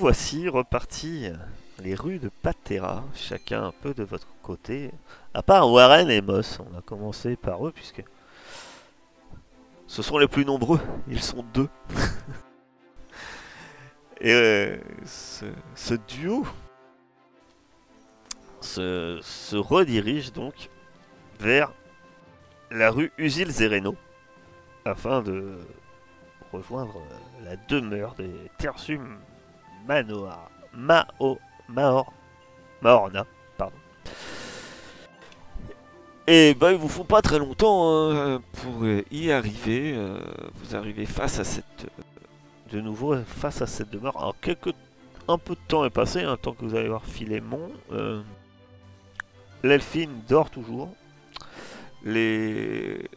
Voici repartis les rues de Patera, chacun un peu de votre côté. À part Warren et Moss, on a commencé par eux puisque ce sont les plus nombreux, ils sont deux. et euh, ce, duo se, redirige donc vers la rue Usil Zereno afin de rejoindre la demeure des Tersum Manoa Mao Maor Maorna pardon. Et bah ils vous font pas très longtemps hein, pour y arriver. euh, vous arrivez face à cette euh, de nouveau face à cette demeure. Alors un peu de temps est passé, un temps que vous allez voir Philémon. Euh, L'elfine dort toujours. Les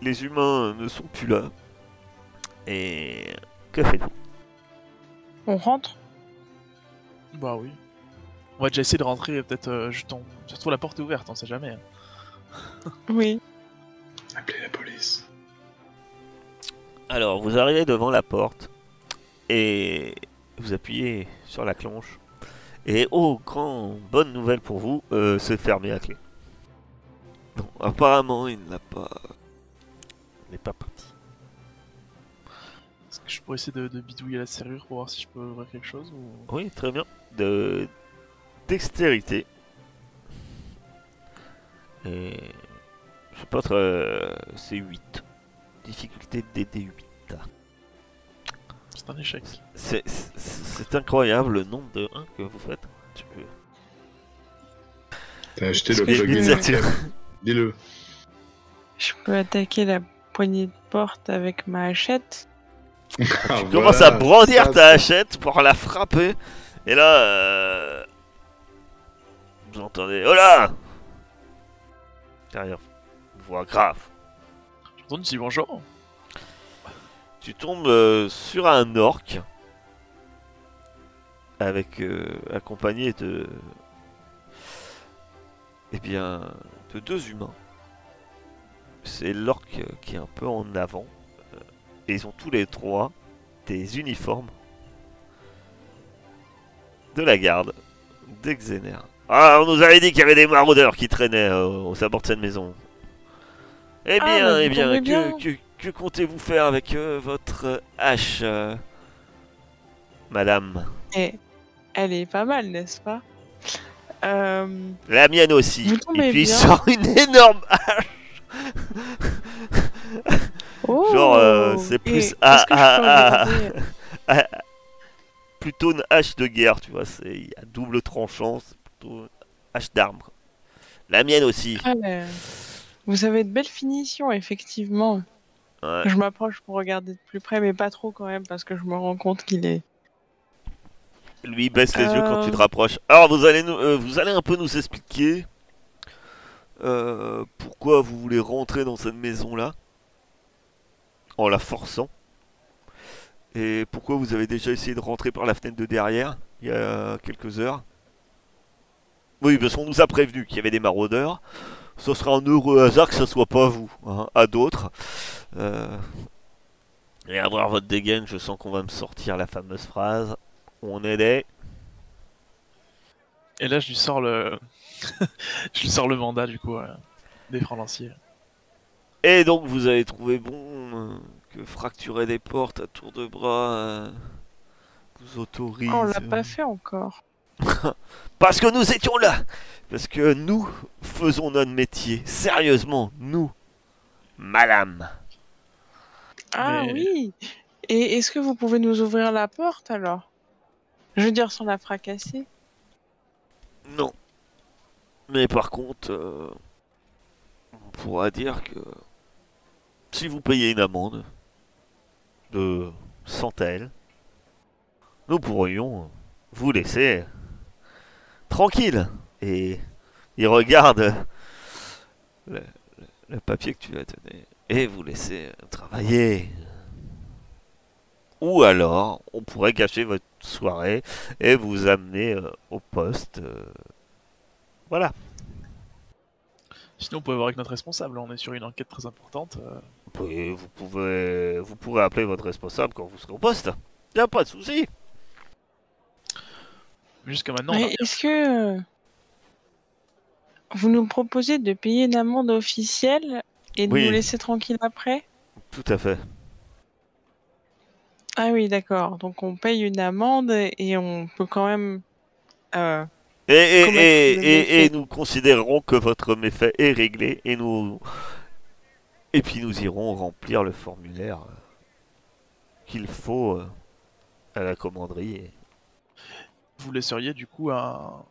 les humains ne sont plus là. Et que faites-vous? On rentre Bah oui. On va déjà essayer de rentrer, peut-être, euh, jetons. Surtout la porte est ouverte, on sait jamais. hein. Oui. Appelez la police. Alors, vous arrivez devant la porte et vous appuyez sur la cloche. Et oh, grand bonne nouvelle pour vous, euh, c'est fermé à clé. Non, apparemment, il n'a pas. Il n'est pas parti. Je pourrais essayer de, de bidouiller la serrure pour voir si je peux ouvrir quelque chose ou... Oui, très bien. De dextérité. Et je sais pas très. C'est 8. Difficulté DD8. C'est un échec. C'est- incroyable le nombre de 1 que vous faites. Tu peux- T'as acheté le plugin. Dis-le. Je peux attaquer la poignée de porte avec ma hachette. Tu commences à brandir ta hachette pour la frapper. Et là. euh, Vous entendez. Oh là Derrière. Une voix grave. Je bonjour. Tu tombes euh, sur un orc. Avec. euh, accompagné de. Eh bien. De deux humains. C'est l'orc qui est un peu en avant. Et ils ont tous les trois des uniformes. De la garde. D'Exener. Ah, on nous avait dit qu'il y avait des maraudeurs qui traînaient euh, aux abords de cette maison. Eh Ah, bien, bah, eh bien, que, bien. que- que comptez-vous faire avec euh, votre hache, euh, madame? Et elle est pas mal, n'est-ce pas? Euh... La mienne aussi. Et puis il sort une énorme hache. Oh Genre, euh, c'est plus peux à- regarder- Plutôt une hache de guerre, tu vois. C'est il y a double tranchant. C'est plutôt une hache d'arbre. La mienne aussi. Ah, mais Vous avez de belles finitions, effectivement. Ouais. Je m'approche pour regarder de plus près, mais pas trop quand même, parce que je me rends compte qu'il est. Lui baisse les yeux quand tu te Euh. rapproches. Alors vous allez nous, euh, vous allez un peu nous expliquer pourquoi vous voulez rentrer dans cette maison là en la forçant et pourquoi vous avez déjà essayé de rentrer par la fenêtre de derrière il y a quelques heures? Oui, parce qu'on nous a prévenu qu'il y avait des maraudeurs. Ce sera un heureux hasard que ce soit pas vous, hein, à d'autres. Euh, Et à voir votre dégaine, je sens qu'on va me sortir la fameuse phrase. On est des... Et là, je lui sors le. je lui sors le mandat, du coup, euh, des francs lanciers. Et donc vous avez trouvé bon euh, que fracturer des portes à tour de bras euh, vous autorise. Oh, on l'a pas fait encore. Parce que nous étions là Parce que nous faisons notre métier. Sérieusement, nous. Madame. Ah Mais- oui Et est-ce que vous pouvez nous ouvrir la porte alors? Je veux dire sans la fracasser. Non. Mais par contre, euh, on pourra dire que si vous payez une amende de 100 taels, nous pourrions vous laisser tranquille. Et il regarde le, papier que tu as donné et vous laisser travailler. Ou alors, on pourrait gâcher votre soirée et vous amener euh, au poste. euh, Voilà. Sinon, on peut voir avec notre responsable. On est sur une enquête très importante. euh, pouvez, vous pouvez, vous pourrez appeler votre responsable quand vous serez au poste. Y a pas de souci. Jusqu'à maintenant, Mais a- Est-ce que vous nous proposez de payer une amende officielle et de Oui. nous laisser tranquille après? Tout à fait. Ah oui, d'accord. Donc on paye une amende et on peut quand même. euh, Et, et, et, et- nous considérerons que votre méfait est réglé et nous et puis nous irons remplir le formulaire euh, qu'il faut euh, à la commanderie. et- vous laisseriez du coup un,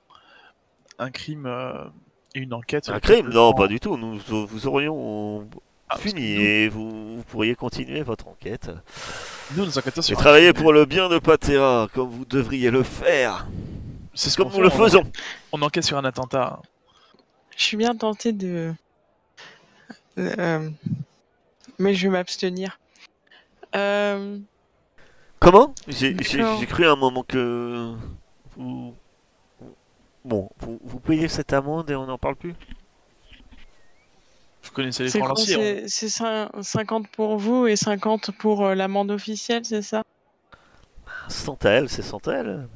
un crime euh, et une enquête. sur Un crime? Non, pas du tout. Nous vous aurions Ah, fini nous- et vous, vous pourriez continuer votre enquête Nous, nous enquêtons et sur un travailler pour le bien de Patera comme vous devriez le faire, C'est ce comme nous le fait, faisons. On enquête sur un attentat. Je suis bien tentée de. Euh, Mais je vais m'abstenir. Euh, Comment J'ai cru à un moment que vous bon vous, vous payez cette amende et on n'en parle plus. Vous connaissez les lanciers. c'est- c'est cin- 50 pour vous et 50 pour euh, l'amende officielle, c'est ça? Sans à elle, c'est sans à elle.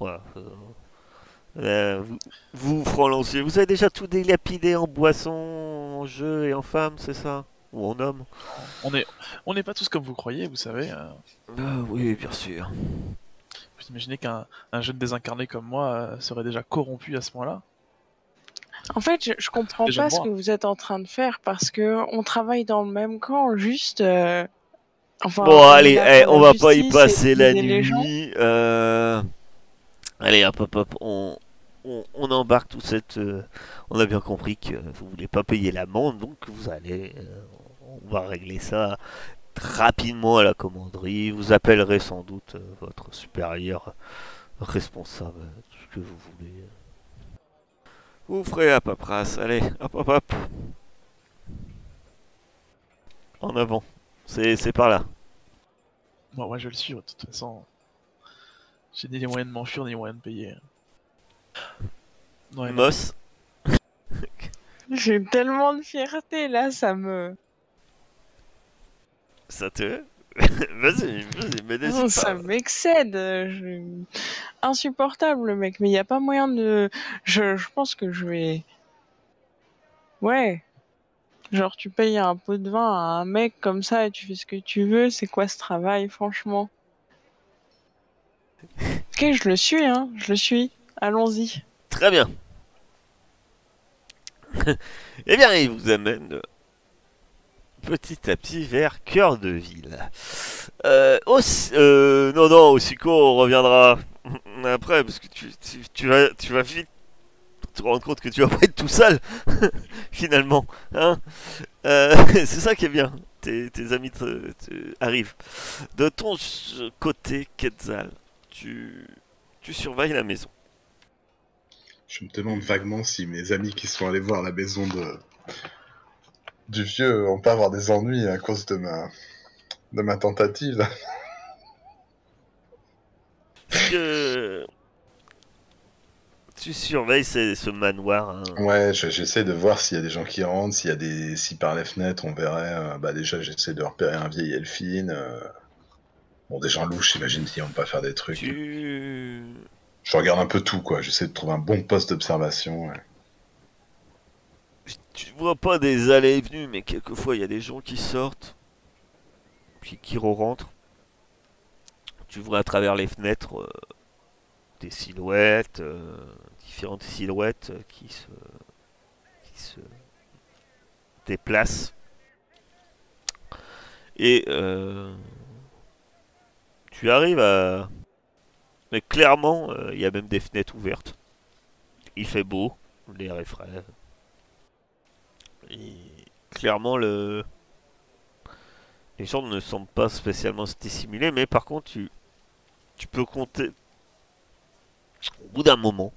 Voilà. euh, euh, vous, lancier, vous avez déjà tout dilapidé en boisson, en jeu et en femme, c'est ça? Ou en homme? On est, on n'est pas tous comme vous croyez, vous savez. euh. Ah Oui, bien sûr. Vous imaginez qu'un un jeune désincarné comme moi euh, serait déjà corrompu à ce point-là? En fait, je, je comprends Déjà pas ce que vous êtes en train de faire parce que on travaille dans le même camp, juste. euh, Enfin, Bon, on allez, là eh, on va pas y passer la nuit. euh, Allez, hop, hop, hop, on, on, embarque toute cette. euh, On a bien compris que vous voulez pas payer l'amende, donc vous allez. euh, On va régler ça rapidement à la commanderie. Vous appellerez sans doute euh, votre supérieur responsable, tout ce que vous voulez. Vous ferez la paperasse. Allez, hop, hop, hop. En avant. C'est par là. Ouais, je le suis, de toute façon. J'ai ni les moyens de m'enfuir, ni les moyens de payer. Ouais, Moss. J'ai tellement de fierté là, ça me. Ça te. vas-y, vas-y, mais Non, n'hésite ça pas. m'excède. euh, je- Insupportable, le mec. Mais il n'y a pas moyen de. Je, je pense que je vais. Ouais. Genre, tu payes un pot de vin à un mec comme ça et tu fais ce que tu veux. C'est quoi ce travail, franchement? Ok, je le suis, hein. Je le suis. Allons-y. Très bien. eh bien, il vous amène euh, petit à petit vers cœur de ville. Euh, euh, non, non, au Sico, on reviendra après, parce que tu, vas, tu vas vite te rendre compte que tu vas pas être tout seul, finalement. Hein c'est ça qui est bien. Tes, amis te- arrivent. De ton côté, Quetzal, tu surveilles la maison. Je me demande vaguement si mes amis qui sont allés voir la maison de du vieux vont pas avoir des ennuis à cause de ma de ma tentative. que tu surveilles ce, ce manoir. hein. Ouais, je- j'essaie de voir s'il y a des gens qui rentrent, s'il y a des si par les fenêtres on verrait. euh, bah déjà j'essaie de repérer un vieil elfine. euh, Bon, des gens louches, j'imagine qu'ils vont pas faire des trucs. Tu... Je regarde un peu tout, quoi. J'essaie de trouver un bon poste d'observation. ouais. tu vois pas des allées et venues, mais quelquefois il y a des gens qui sortent, puis qui re-rentrent. Tu vois à travers les fenêtres euh, des silhouettes, euh, différentes silhouettes qui se, qui se déplacent. Et euh, tu arrives à... Mais clairement, euh, il y a même des fenêtres ouvertes. Il fait beau, l'air est frais. Et clairement, le... les gens ne semblent pas spécialement dissimulés, mais par contre, tu, peux compter au bout d'un moment,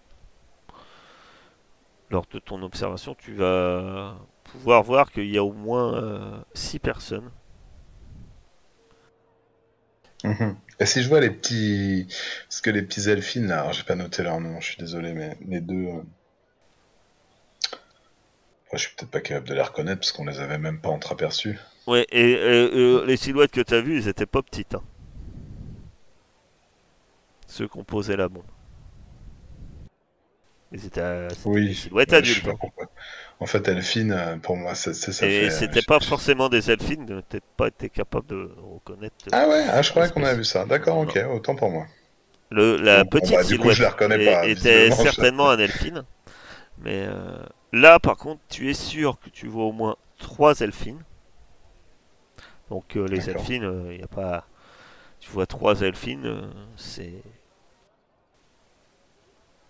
lors de ton observation, tu vas pouvoir voir qu'il y a au moins 6 personnes. Mhm. Et si je vois les petits. Parce que les petits elfines, là, j'ai pas noté leur nom, je suis désolé, mais les deux. euh, ouais, je suis peut-être pas capable de les reconnaître parce qu'on les avait même pas entreaperçus. Ouais, et, les silhouettes que tu as vues, elles étaient pas petites. hein. Ceux qui ont posé la bombe. C'était Oui. je sais pas hein. pourquoi. En fait, Elfine, euh, pour moi, c'est ça Et euh, c'était pas forcément des elfines, peut-être pas été capable de reconnaître. euh, Ah ouais, ah, je croyais qu'on avait vu ça. D'accord, ok, autant pour moi. Le, la Bon, petite bah, coup, silhouette je la reconnais pas, était certainement un elfine. Mais euh, là, par contre, tu es sûr que tu vois au moins trois elfines. Donc euh, les elfines, il y a pas. Tu vois trois elfines, euh, c'est.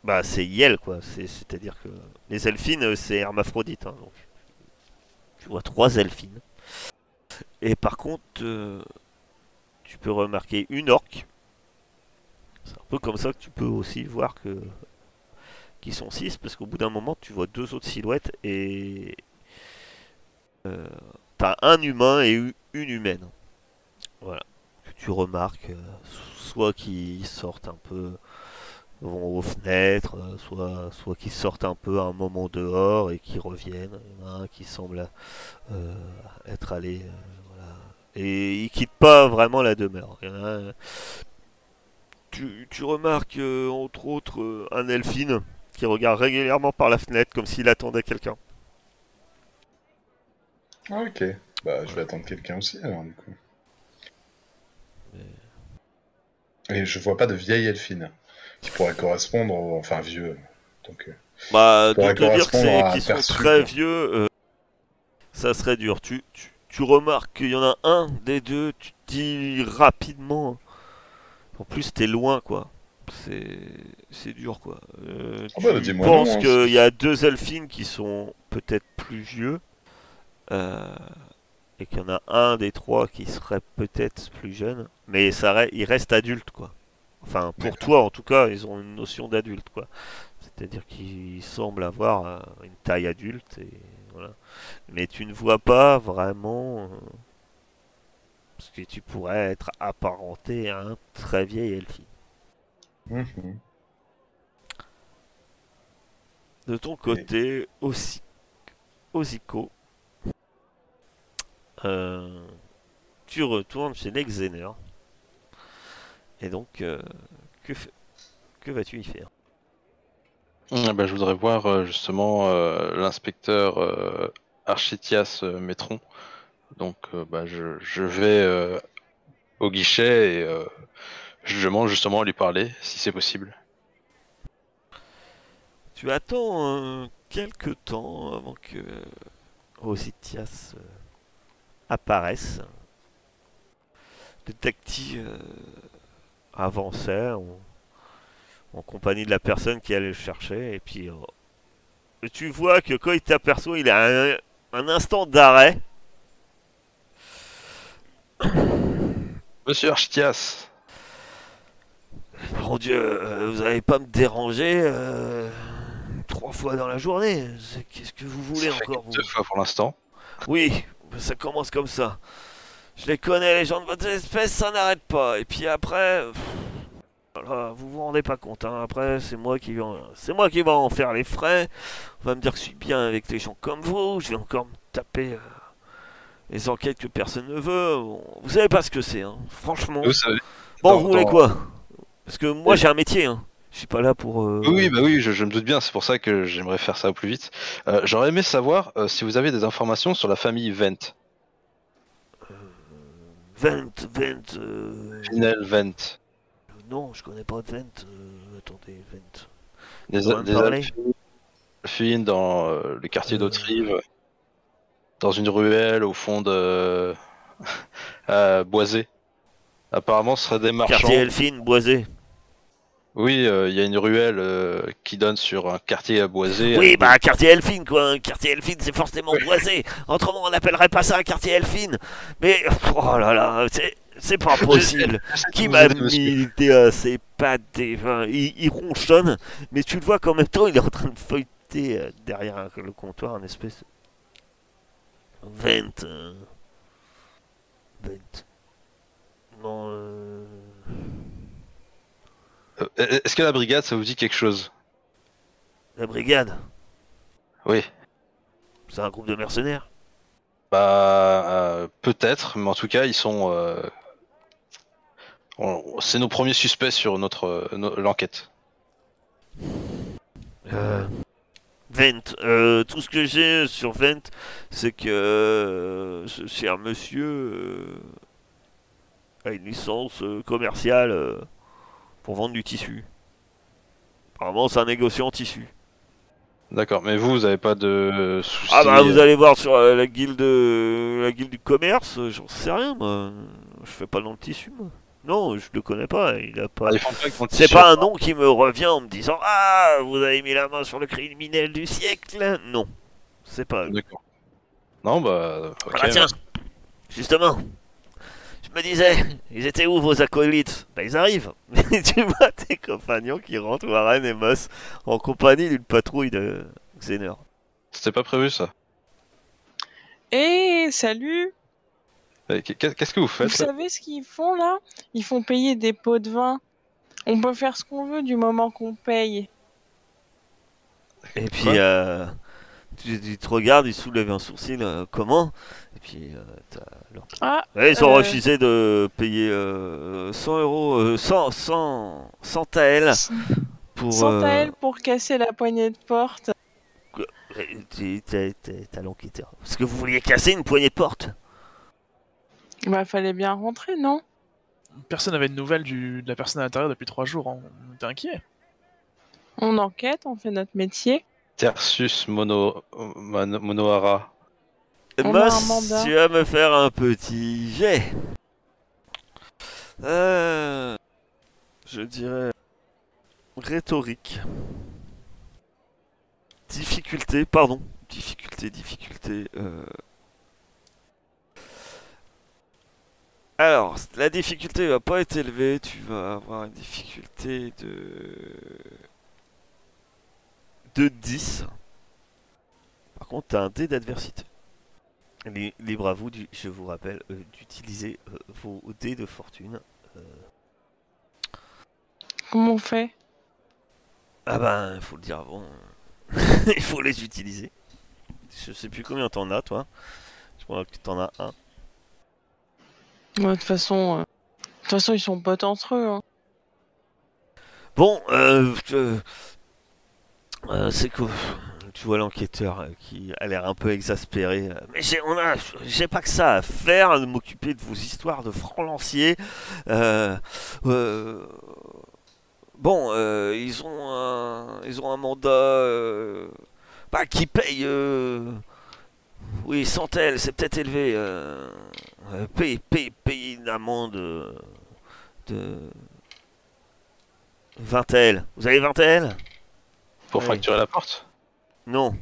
Bah, c'est Yel, quoi. C'est- C'est-à-dire que les elfines, euh, c'est hermaphrodite. hein, donc. Tu vois trois elfines. Et par contre, euh, tu peux remarquer une orque. C'est un peu comme ça que tu peux aussi voir que qu'ils sont six, parce qu'au bout d'un moment, tu vois deux autres silhouettes et euh, t'as un humain et une humaine. Voilà. Que tu remarques, soit qui sortent un peu, vont aux fenêtres, euh, soit, soit qui sortent un peu à un moment dehors et qui reviennent. Il y en a un qui semble euh, être allé. euh, voilà. Et il quitte pas vraiment la demeure. Il y en a un- tu, tu remarques euh, entre autres un elfine qui regarde régulièrement par la fenêtre comme s'il attendait quelqu'un. Ah, ok. Bah, je vais attendre quelqu'un aussi, alors, du coup. Et je vois pas de vieille Elfine qui pourrait correspondre au... Enfin, vieux. Donc, euh, Bah, de te dire qu'ils sont très vieux, euh, ça serait dur. Tu, tu, tu remarques qu'il y en a un des deux, tu te dis rapidement. En plus, t'es loin, quoi. C'est c'est dur, quoi. Euh, Ah bah, tu penses hein, qu'il y a deux elfines qui sont peut-être plus vieux. euh, et qu'il y en a un des trois qui serait peut-être plus jeune. Mais ça, il reste adulte, quoi. Enfin, pour toi, en tout cas, ils ont une notion d'adulte, quoi. C'est-à-dire qu'ils semblent avoir euh, une taille adulte et voilà. Mais tu ne vois pas vraiment euh, ce que tu pourrais être apparenté à un très vieil elfie. mhm. De ton côté, aussi, Osico, euh, tu retournes chez l'Exener. Et donc, euh, que, vas-tu y faire? Ah bah, je voudrais voir euh, justement euh, l'inspecteur euh, Architias Métron. Donc bah, je, je vais au guichet et je demande justement à lui parler si c'est possible. Tu attends euh, quelques temps avant que Ositias euh, apparaisse. Euh, avançait en, en compagnie de la personne qui allait le chercher. Et puis, euh, tu vois que quand il t'aperçoit, il a un, un instant d'arrêt. Monsieur Architias Mon Dieu, euh, vous n'allez pas me déranger euh, trois fois dans la journée. C'est- Qu'est-ce que vous voulez ça encore vous? deux fois pour l'instant. Oui, ça commence comme ça. Je les connais, les gens de votre espèce, ça n'arrête pas. Et puis après, pff, voilà, vous vous rendez pas compte. hein. Après, c'est moi qui vais, en... c'est moi qui vais en faire les frais. On va me dire que je suis bien avec des gens comme vous. Je vais encore me taper euh, les enquêtes que personne ne veut. Bon, vous savez pas ce que c'est, hein. franchement. Vous savez. Bon, dans- vous voulez dans- quoi? Parce que moi, Oui. j'ai un métier. Hein. Je suis pas là pour. euh, Oui, oui, bah oui, je, je me doute bien, c'est pour ça que j'aimerais faire ça au plus vite. Euh, J'aurais aimé savoir si vous avez des informations sur la famille Vent. Vent, Vent. euh, Finel Vent. Non, je connais pas de Vent. euh, Attendez, Vent. Des, Alphines- dans euh, le quartier Euh. d'Autrive, dans une ruelle au fond de Boisé. Apparemment, ce serait des marchands. Quartier Elfine, Boisé. Oui, euh, il y a une ruelle euh, qui donne sur un quartier Boisé. Oui, avec bah, un quartier Elfine, quoi. Un quartier Elfine, c'est forcément boisé. Autrement, on n'appellerait pas ça un quartier Elfine. Mais, oh là là, c'est, c'est pas possible. Qui m'a mis l'idée à ces pâtés enfin, il, il ronchonne, mais tu le vois qu'en même temps, il est en train de feuilleter euh, derrière le comptoir, une espèce. Vent. euh, Vent. Non, euh... Euh, Est-ce que la brigade, ça vous dit quelque chose La brigade, Oui. c'est un groupe de mercenaires. Bah, euh, peut-être, mais en tout cas, ils sont. euh, On- C'est nos premiers suspects sur notre euh, l'enquête. Euh, Vent, euh, tout ce que j'ai sur Vent, c'est que euh, ce cher monsieur euh, a une licence euh, commerciale euh, pour vendre du tissu. Apparemment, c'est un négociant en tissu. D'accord, mais vous, vous avez pas de soucis Ah bah, vous euh, allez voir sur euh, la guilde, euh, la guilde du commerce, j'en sais rien, moi. Je fais pas dans le tissu, moi. Non, je le connais pas. Il a pas. ah, C'est pas un nom qui me revient en me disant Ah, vous avez mis la main sur le criminel du siècle Non, c'est pas. D'accord. Non, bah. Voilà, tiens, justement, me disais, ils étaient où vos acolytes? Bah, ils arrivent. tu vois tes compagnons qui rentrent, Warren et Moss, en compagnie d'une patrouille de Xener. C'était pas prévu ça. Et salut qu'est- Qu'est-ce que vous Vous faites savez ce qu'ils font là? Ils font payer des pots de vin. On peut faire ce qu'on veut du moment qu'on paye. Et puis, euh, tu, tu te regardes, ils soulèvent un sourcil, euh, comment? Et puis, euh, leur- Ah, Ouais, ils ont Euh. refusé de payer euh, 100 euros, euh, 100, 100, 100 taels pour. sans taël pour casser la poignée de porte. T'as l'enquêteur. Parce que vous vouliez casser une poignée de porte. Bah fallait bien rentrer, non? Personne n'avait de nouvelles du... de la personne à l'intérieur depuis trois jours. hein. On était inquiets. On enquête, on fait notre métier. Tersus Mono... Mon- Monohara. Moss, tu vas me faire un petit jet. Euh, je dirais rhétorique. Difficulté, pardon. Difficulté, difficulté. euh. Alors, la difficulté va pas être élevée. Tu vas avoir une difficulté de de 10. Par contre, tu as un dé d'adversité. Li- Libre à vous, je vous rappelle, euh, d'utiliser euh, vos dés de fortune. Euh, Comment on fait? Ah ben, il faut le dire avant. il faut les utiliser. Je sais plus combien t'en as, toi. Je crois que t'en as un. Ouais, De toute façon, euh, de toute façon, ils sont potes entre eux. hein. Bon, euh, euh, euh, c'est que tu vois l'enquêteur euh, qui a l'air un peu exaspéré. euh, Mais j'ai, on a, j'ai pas que ça à faire de m'occuper de vos histoires de francs lanciers. Euh, euh, bon, euh, ils ont un, ils ont un mandat, euh, bah, qui paye. euh, oui, centelle, c'est peut-être élevé. Paye, paye, paye une amende de 20 L. Vous avez 20 L? Pour Ouais. fracturer la porte? Non.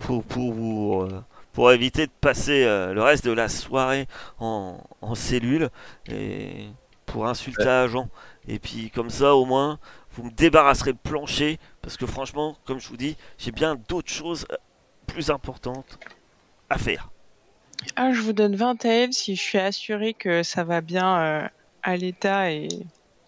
Pour, pour, vous, euh, pour éviter de passer euh, le reste de la soirée en, en cellule et pour insulter Ouais. agent. Et puis comme ça, au moins, vous me débarrasserez le plancher parce que franchement, comme je vous dis, j'ai bien d'autres choses euh, plus importantes à faire. Ah, je vous donne 20 TL si je suis assuré que ça va bien euh, à l'état et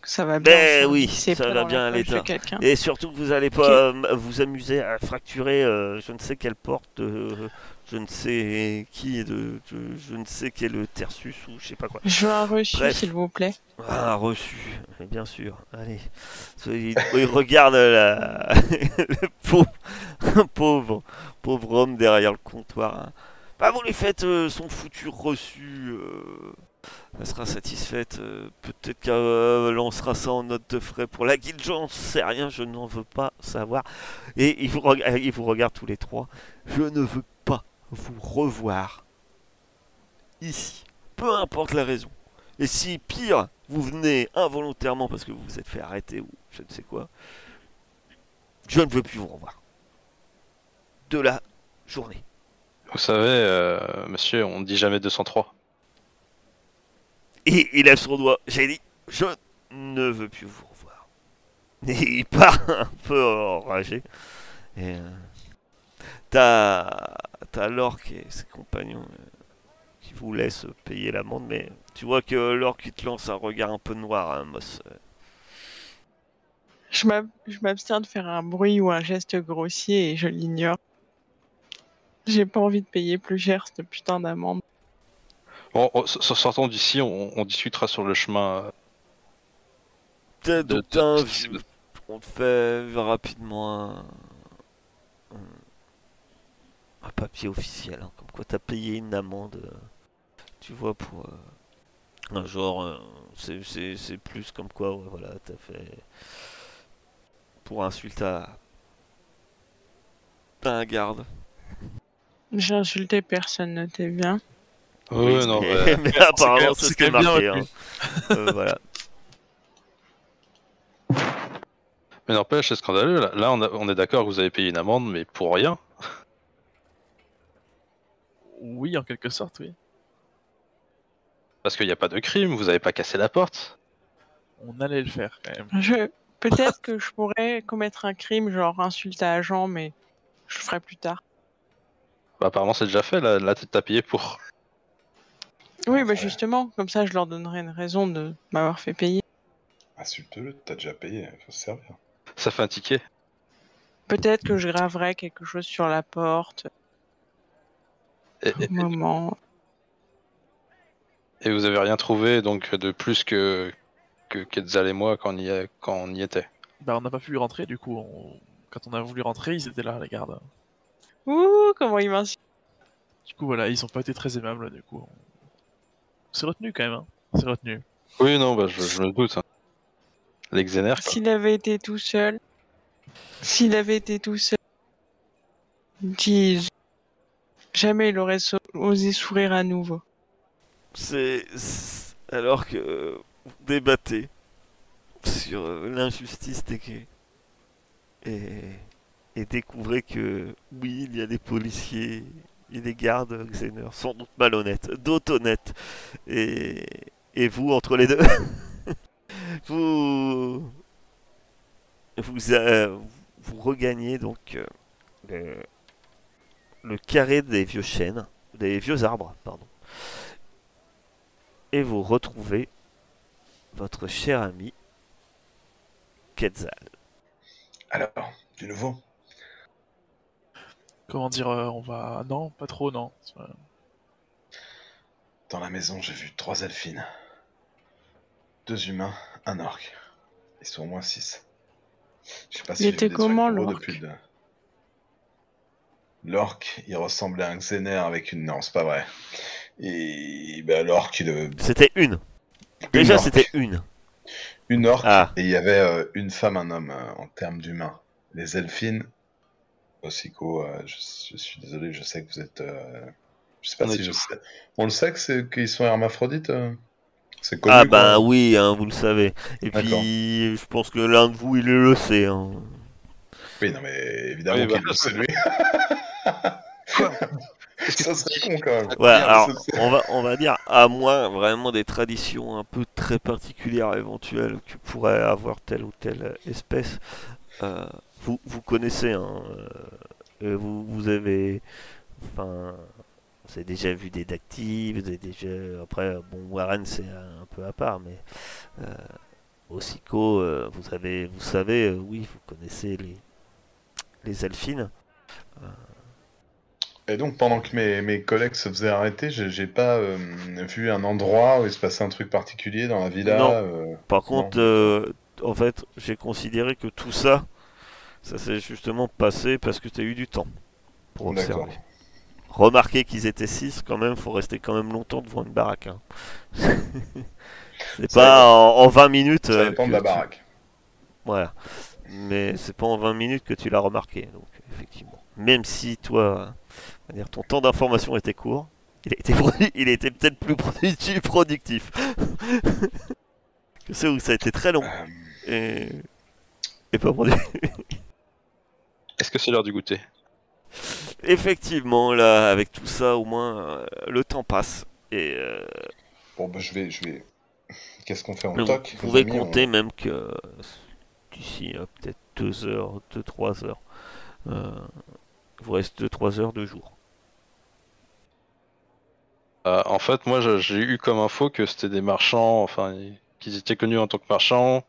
ça va bien. Ben oui, ça va bien quelqu'un. Et surtout que vous n'allez pas euh, vous amuser à fracturer euh, je ne sais quelle porte de je ne sais qui, de, de- je ne sais quel tersus ou je sais pas quoi. Je veux un reçu, s'il vous plaît. Ah, reçu, mais bien sûr. Allez. Il, il regarde la... le pauvre, pauvre, pauvre homme derrière le comptoir. hein. Bah, vous lui faites euh, son foutu reçu. Euh, Elle sera satisfaite. euh, Peut-être qu'elle lancera ça en note de frais pour la guilde. J'en sais rien, je n'en veux pas savoir. Et il vous, reg- il vous regarde tous les trois. Je ne veux pas vous revoir ici. Peu importe la raison. Et si pire, vous venez involontairement parce que vous vous êtes fait arrêter ou je ne sais quoi, je ne veux plus vous revoir. De la journée. Vous savez, euh, monsieur, on dit jamais 203. Il lève son doigt. J'ai dit, je ne veux plus vous revoir. Et il part un peu enragé. Et euh, t'as t'as l'orque et ses compagnons euh, qui vous laissent payer l'amende, mais tu vois que l'orque te lance un regard un peu noir, hein, Moss. M'ab- je m'abstiens de faire un bruit ou un geste grossier et je l'ignore. J'ai pas envie de payer plus cher cette putain d'amende. Bon, on- s- sortons d'ici, on, on discutera sur le chemin. euh, de- de- on te fait rapidement un, papier officiel, hein, comme quoi t'as payé une amende, euh, tu vois, pour euh, un genre, euh, c'est- c'est c'est plus comme quoi, ouais, voilà, t'as fait pour insulte à, à un garde. J'ai insulté personne, notez bien. Ouais, Oui, non, mais, mais apparemment c'est ce qui est bien marqué. hein. Euh, voilà. Mais n'empêche, c'est scandaleux. Là, Là, on, a- on est d'accord que vous avez payé une amende, mais pour rien. Oui, en quelque sorte, oui. Parce qu'il n'y a pas de crime, vous avez pas cassé la porte. On allait le faire quand même. Je... Peut-être que je pourrais commettre un crime, genre insulte à agent, mais je le ferai plus tard. Bah, apparemment, c'est déjà fait. Là, là t'as payé pour. Oui, bah justement, comme ça je leur donnerai une raison de m'avoir fait payer. Insulte-le, t'as déjà payé, faut se servir. Ça fait un ticket. Peut-être que je graverai quelque chose sur la porte Et, moment. et vous avez rien trouvé donc de plus que que Quetzal et moi quand on y, est- quand on y était. Bah, on n'a pas pu rentrer, du coup. on- Quand on a voulu rentrer, ils étaient là, les gardes. Ouh, comment il m'insulte. Du coup, voilà, ils ont pas été très aimables, du coup. on- C'est retenu quand même, hein. C'est retenu. Oui, non, bah, je, je me doute. hein. S'il avait été tout seul, s'il avait été tout seul, dis jamais il aurait so- osé sourire à nouveau. C'est alors que vous débattez sur euh, l'injustice des gays et, et découvrez que oui, il y a des policiers et des gardes Xener, sans doute malhonnêtes, d'autres honnêtes, et, et vous entre les deux, vous vous, euh, vous regagnez donc euh, le, carré des vieux chênes, des vieux arbres, pardon. Et vous retrouvez votre cher ami Quetzal. Alors, du nouveau? Comment dire, euh, on va. Non, pas trop, non. Dans la maison, j'ai vu trois elfines. Deux humains, un orc. Ils sont au moins six. Je sais pas si Il j'ai vu était des comment, l'orc depuis le... L'orc, il ressemblait à un xéner avec une... Non, c'est pas vrai. Et ben, l'orc, il... C'était une. Une Déjà, c'était une. Une orque, Ah, et il y avait euh, une femme, un homme, euh, en termes d'humains. Les elfines, Osico, euh, je, je suis désolé, je sais que vous êtes... euh, Je sais pas On si je sais... On le sait que c'est qu'ils sont hermaphrodites euh C'est connu, ah quoi. bah oui, hein, vous le savez. Et puis, je pense que l'un de vous, il le sait. hein. Oui, non, mais évidemment Oui, bah, qu'il le sait, lui. Ça serait con, quand même. Ouais, alors, on va, on va dire, à moins vraiment des traditions un peu très particulières éventuelles que pourrait avoir telle ou telle espèce, euh, vous, vous connaissez, hein, euh, vous, vous avez, enfin, vous avez déjà vu des dactyles, vous avez déjà, après, bon, Warren c'est un peu à part, mais euh, euh, vous avez, vous savez, euh, oui, vous connaissez les, les elfines. Et donc, pendant que mes, mes collègues se faisaient arrêter, j'ai pas euh, vu un endroit où il se passait un truc particulier dans la villa Non. euh, Par contre, euh, en fait, j'ai considéré que tout ça, ça s'est justement passé parce que tu as eu du temps pour observer. Remarquez qu'ils étaient 6 quand même, faut rester quand même longtemps devant une baraque. hein. c'est pas en, en 20 minutes. Ça euh, dépend de la tu- baraque. Voilà. Mais c'est pas en 20 minutes que tu l'as remarqué, donc effectivement. Même si toi, on va dire, ton temps d'information était court, il a été, produ- il été peut-être plus productif. productif. que c'est où ça a été très long Euh, et, et pas produit. Est-ce que c'est l'heure du goûter? Effectivement, là, avec tout ça, au moins, euh, le temps passe. Et euh, bon, bah, je vais... Je vais... Qu'est-ce qu'on fait? On vous toque les pouvez amis, on- compter même que euh, d'ici euh, peut-être 2 heures, 2-3 heures, euh, il vous reste 2-3 heures de jour. Euh, En fait, moi, je- j'ai eu comme info que c'était des marchands, enfin, ils- qu'ils étaient connus en tant que marchands,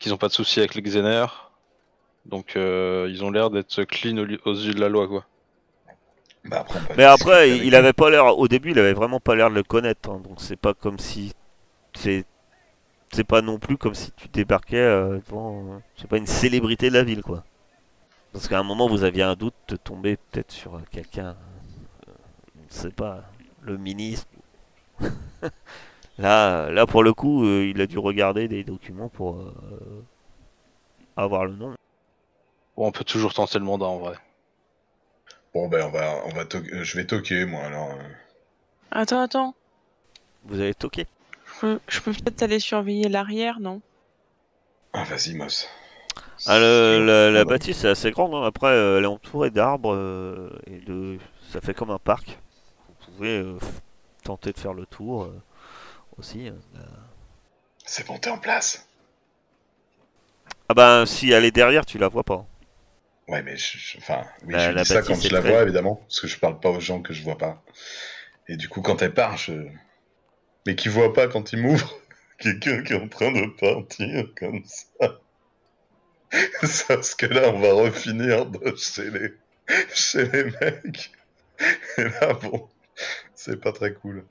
qu'ils ont pas de soucis avec les Xénères. Donc, euh, ils ont l'air d'être clean aux yeux de la loi, quoi. Bah, après, Mais après, il, avait pas l'air. Au début, il avait vraiment pas l'air de le connaître. hein, donc c'est pas comme si. C'est. C'est pas non plus comme si tu débarquais euh, devant. euh, C'est pas une célébrité de la ville, quoi. Parce qu'à un moment, vous aviez un doute de tomber peut-être sur euh, quelqu'un. Je sais pas. Le ministre. là, là, pour le coup, euh, il a dû regarder des documents pour euh, avoir le nom. Bon, on peut toujours tenter le mandat en vrai. Bon, ben, on va, on va euh, je vais toquer, moi, alors. euh. Attends, attends. Vous avez toqué? Je peux, je peux peut-être aller surveiller l'arrière, non? Ah, vas-y, Moss. Ah, le- la, la bâtisse est assez grande, hein. après euh, elle est entourée d'arbres euh, et de... ça fait comme un parc. Vous pouvez euh, f- tenter de faire le tour euh, aussi. euh, là. C'est bon, t'es en place. Ah bah si elle est derrière, tu la vois pas. Ouais, mais je, je- enfin, oui, La- je la dis ça quand je la très- vois, évidemment, parce que je parle pas aux gens que je vois pas. Et du coup, quand elle part, je. Mais qui voit pas quand il m'ouvre quelqu'un qui est en train de partir comme ça. Ça, Parce que là, on va refinir de chez les, chez les mecs. Et là, bon, c'est pas très cool.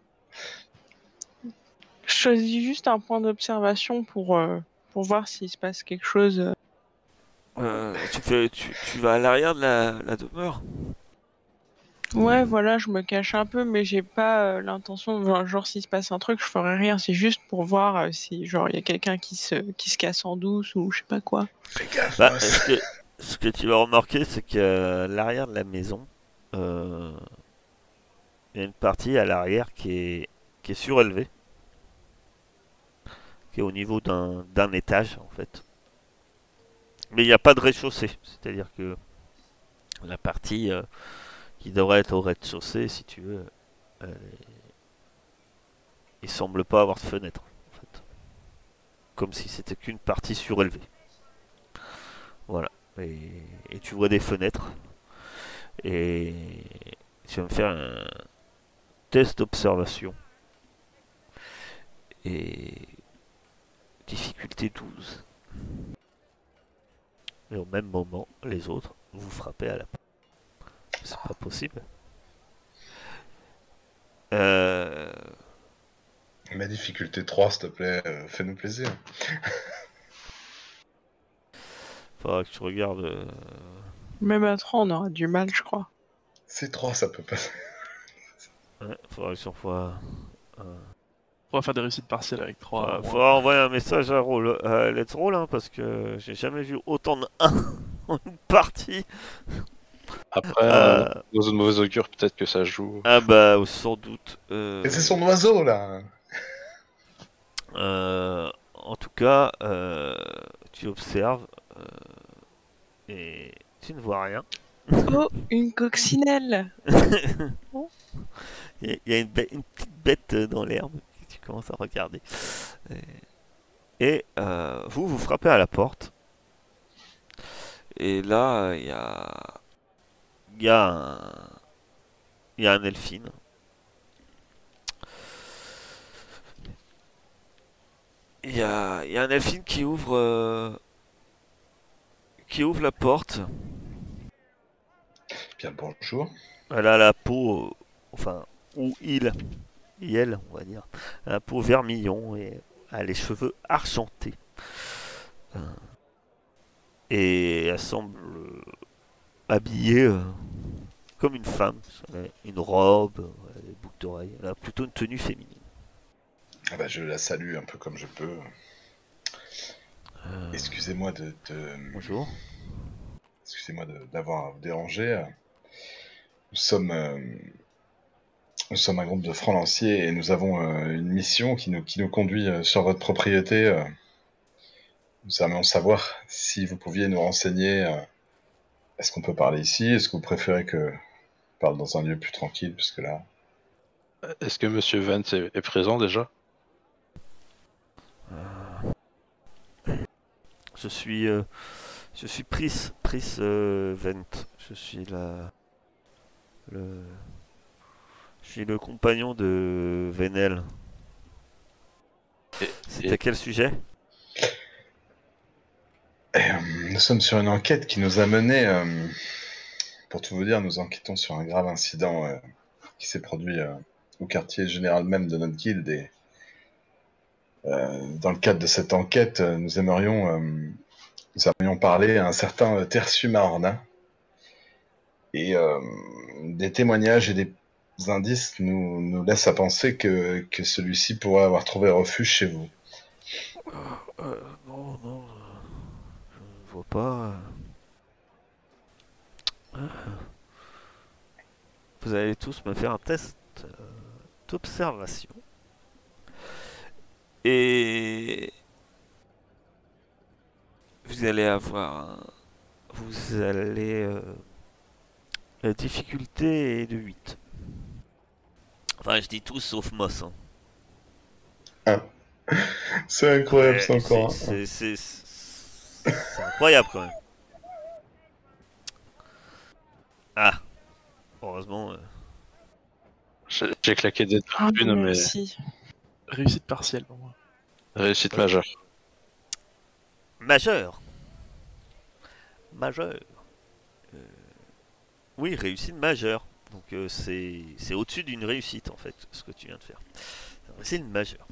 Je choisis juste un point d'observation pour, euh, pour voir s'il se passe quelque chose. Euh. Tu, fais, tu, tu vas à l'arrière de la, la demeure Ouais, voilà, je me cache un peu, mais j'ai pas euh, l'intention, genre, genre, s'il se passe un truc, je ferai rien. C'est juste pour voir euh, si, genre, il y a quelqu'un qui se, qui se casse en douce ou je sais pas quoi. Fais gaffe, Bah, ce, que, ce que tu vas remarquer, c'est qu'à l'arrière de la maison, euh, il y a une partie à l'arrière qui est, qui est surélevée, qui est au niveau d'un d'un étage en fait. Mais il n'y a pas de rez-de-chaussée, c'est-à-dire que la partie euh, qui devrait être au rez-de-chaussée, si tu veux, elle est- il semble pas avoir de fenêtre en fait. Comme si c'était qu'une partie surélevée. Voilà. Et, et tu vois des fenêtres. Et tu vas me faire un test d'observation. Et difficulté 12. Et au même moment, les autres, vous frappez à la porte. C'est pas possible. Euh, Ma difficulté 3, s'il te plaît, euh, fais-nous plaisir. faudra que tu regardes. euh, Même à 3, on aura du mal, je crois. C'est 3, ça peut passer. ouais, faudra que tu envoies. On va faire des réussites partielles avec 3. Faudra, faudra envoyer un message à, Roll, à Let's Roll hein, parce que j'ai jamais vu autant de 1 en une partie. Après, Euh. euh, dans une mauvaise augure, peut-être que ça joue. Ah bah sans doute. euh, Mais c'est son oiseau, là euh, en tout cas, euh, tu observes euh, et tu ne vois rien. Oh, une coccinelle Il y a- il y a une, une petite bête euh, dans l'herbe à regarder. Et, euh, vous, vous frappez à la porte. Et là, il y a. Il y a un. Il y a un elfine. Il y a, il y a un elfine qui ouvre. euh, qui ouvre la porte. Bien, bonjour. Elle a la peau, euh, enfin, ou il, elle, on va dire, la peau vermillon et a les cheveux argentés. Euh, Et elle semble euh, habillée euh, comme une femme. Une robe, des boucles d'oreilles. Elle a plutôt une tenue féminine. Ah bah, je la salue un peu comme je peux. Euh, Excusez-moi de, de- bonjour. excusez-moi d'avoir déranger. Nous sommes, nous sommes un groupe de francs lanciers et nous avons euh, une mission qui nous, qui nous conduit euh, sur votre propriété. euh. Nous aimerions savoir si vous pouviez nous renseigner. euh, Est-ce qu'on peut parler ici? Est-ce que vous préférez que je parle dans un lieu plus tranquille Parce que là, Est-ce que Monsieur Vance est, est présent déjà? Je suis, euh, je suis Pris, Pris euh, Vent. Je suis la, le, je suis le compagnon de Venel. Et- C'était et- quel sujet? Et, euh, nous sommes sur une enquête qui nous a mené euh, pour tout vous dire, nous enquêtons sur un grave incident euh, qui s'est produit euh, au quartier général même de notre guilde. Et euh, dans le cadre de cette enquête, nous aimerions, euh, nous aimerions parler à un certain euh, Tertius Marorna. Et euh, des témoignages et des indices nous, nous laissent à penser que, celui-ci pourrait avoir trouvé refuge chez vous. Euh, non, non, euh, je ne vois pas. euh. Vous allez tous me faire un test euh, d'observation. Et vous allez avoir Vous allez... euh, La difficulté est de 8. Enfin, je dis tous sauf Moss. hein. C'est incroyable, Ouais, c'est encore. c'est- incroyable quand même. Ah, heureusement. euh, J'ai j'ai claqué des Ah, mais aussi. Réussite partielle pour moi. réussite majeure. Majeur. Majeur. Euh, Oui, réussite majeure. Donc euh, c'est au-dessus d'une réussite en fait, ce que tu viens de faire. C'est une majeure.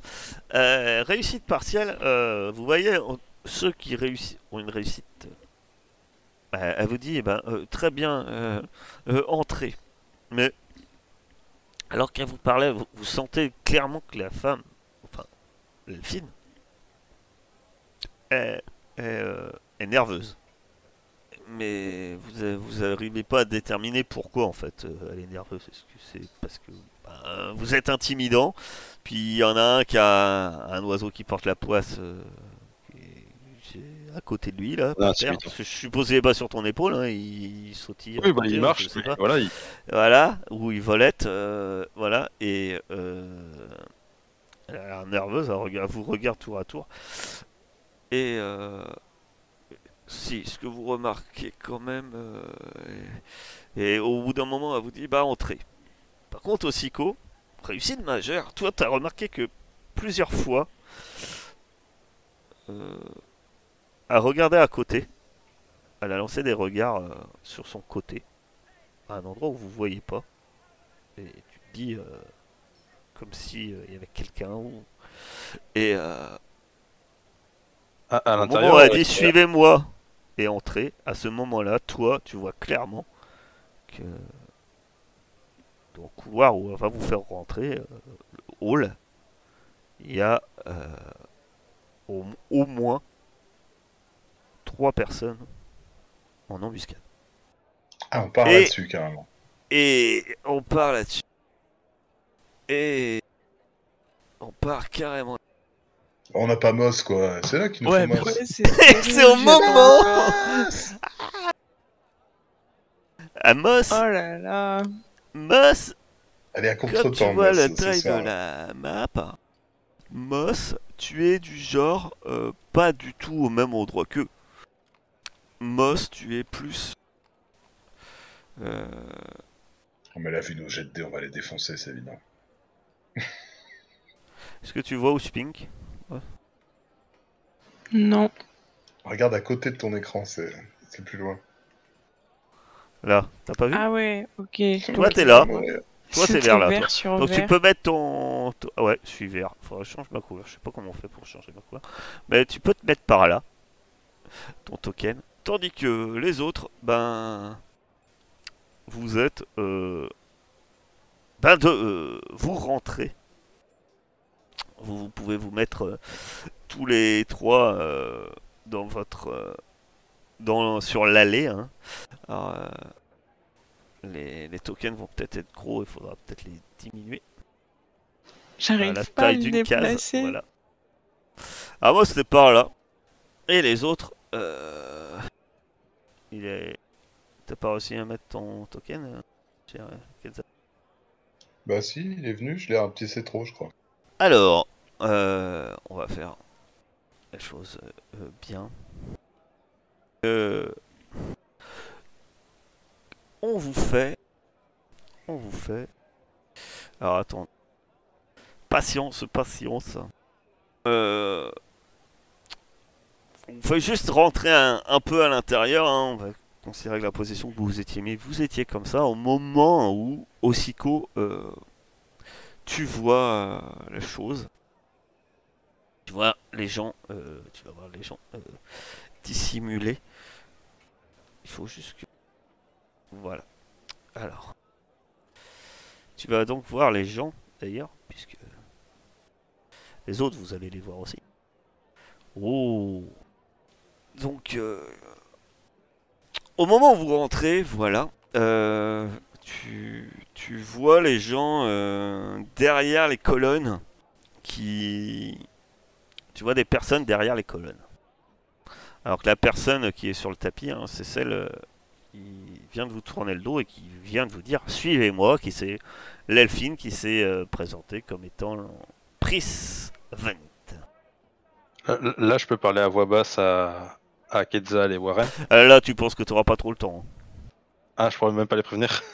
Euh, réussite partielle, euh, vous voyez, ceux qui réussissent ont une réussite. elle vous dit, eh ben, très bien, entrez. Mais alors qu'elle vous parlait, vous, sentez clairement que la femme, enfin, l'elfine, est, est, euh, est nerveuse. Mais vous vous n'arrivez pas à déterminer pourquoi en fait euh, elle est nerveuse. Est-ce que c'est parce que ben, vous êtes intimidant, puis il y en a un qui a un oiseau qui porte la poisse euh, à côté de lui là, que je suppose qu'il est pas sur ton épaule, hein, il, il sautille. Oui, bah, côté, il je marche. sais pas. Voilà, il- Voilà, ou il volette, euh, voilà, et euh, elle a l'air nerveuse, elle, regarde- elle vous regarde tour à tour. Et euh, si, ce que vous remarquez quand même, euh, et, et au bout d'un moment, elle vous dit, bah entrez. Par contre, au psycho, réussite majeure, toi, t'as remarqué que plusieurs fois, euh, elle regardait à côté, elle a lancé des regards euh, sur son côté à un endroit où vous voyez pas. Et tu te dis euh, comme si il y avait quelqu'un ou et euh, à, à l'intérieur. elle dit suivez-moi et entrez, à ce moment-là, toi, tu vois clairement que dans le couloir où va vous faire rentrer, euh, le hall, il y a euh, au, au moins trois personnes en embuscade. Ah, on part Et- là-dessus carrément. Et on part là-dessus. Et on part carrément. On n'a pas Moss quoi. C'est là qu'il nous Ouais, faut Moss. Ouais, c'est C'est au moment Amos, Oh là là. Moss, Elle est à comme contre-temps. tu vois Moss, la taille de la map, Moss, tu es du genre euh, pas du tout au même endroit qu'eux. Moss, tu es plus. euh, Oh, mais là, vu nos jets de dés, on va les défoncer, c'est évident. Est-ce que tu vois où je pink? Non. Regarde à côté de ton écran, c'est c'est plus loin. Là, t'as pas vu? Ah ouais, ok. Toi, t'es là. Ouais. Toi, t'es vert, là, vert toi. sur Donc tu vert. peux mettre ton... ton- ah Ouais, je suis vert. Faudrait que je change ma couleur. Je sais pas comment on fait pour changer ma couleur. Mais tu peux te mettre par là. Ton token. Tandis que les autres, ben... Vous êtes... Euh... Ben de... euh, Vous rentrez. Vous, vous pouvez vous mettre euh, tous les trois euh, dans votre... euh, dans, sur l'allée. Hein. Alors, euh, les, les tokens vont peut-être être gros, il faudra peut-être les diminuer à J'arrive la pas à taille me d'une case. déplacer. Voilà. Ah moi c'était par là. Et les autres, euh... il est. T'as pas réussi à mettre ton token Bah si, il est venu, je l'ai rapetissé trop, je crois. Alors, euh, on va faire les choses euh, bien. Euh, on vous fait, on vous fait. Alors attends, patience, patience. Euh, on fait juste rentrer un, peu à l'intérieur. hein, On va considérer que la position que vous étiez mis, vous étiez comme ça au moment où, Osiko, tu vois euh, la chose. Tu vois les gens, euh, tu vas voir les gens euh, dissimulés. Il faut juste que. Voilà. Alors. Tu vas donc voir les gens, d'ailleurs, puisque. Les autres, vous allez les voir aussi. Oh Donc, euh, au moment où vous rentrez, voilà, euh, tu, tu vois les gens euh, derrière les colonnes qui... Tu vois des personnes derrière les colonnes. Alors que la personne qui est sur le tapis, hein, c'est celle euh, qui vient de vous tourner le dos et qui vient de vous dire « Suivez-moi », qui c'est l'elfine qui s'est euh, présentée comme étant Pris Vent. Là, là, je peux parler à voix basse à, à Quetzal et Warren. Euh, là, tu penses que tu n'auras pas trop le temps. hein. Ah, je pourrais même pas les prévenir.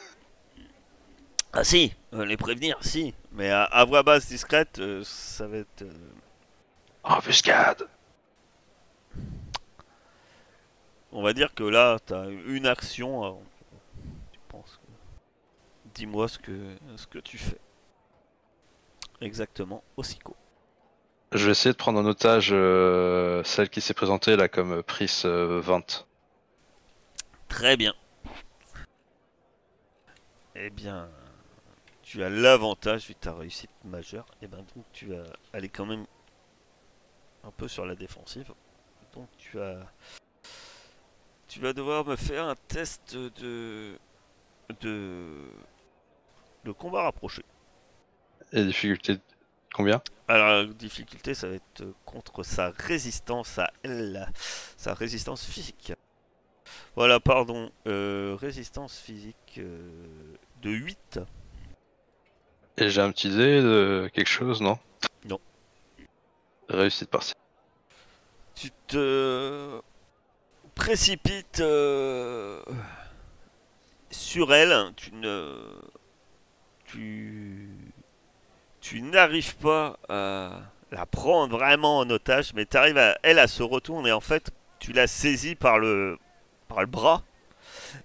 Ah si, euh, les prévenir, si. Mais à, à voix basse discrète, euh, ça va être... euh, Embuscade On va dire que là, tu as une action. tu penses que- Dis-moi ce que, ce que tu fais. Exactement, Osiko. Je vais essayer de prendre en otage euh, celle qui s'est présentée là comme Pris euh, 20. Très bien. Eh bien, tu as l'avantage vu ta réussite majeure. Et ben donc tu vas aller quand même un peu sur la défensive. Donc tu as, tu vas devoir me faire un test de de de combat rapproché. Et difficulté combien? Alors la difficulté, ça va être contre sa résistance à elle, sa résistance physique. Voilà, pardon, euh, résistance physique euh, de 8. Et j'ai un petit dé de quelque chose, non? Non. Réussite partielle. Tu te précipites euh, sur elle, tu ne... Tu... Tu n'arrives pas à la prendre vraiment en otage, mais tu arrives à elle à se retourner et en fait, tu la saisis par le, par le bras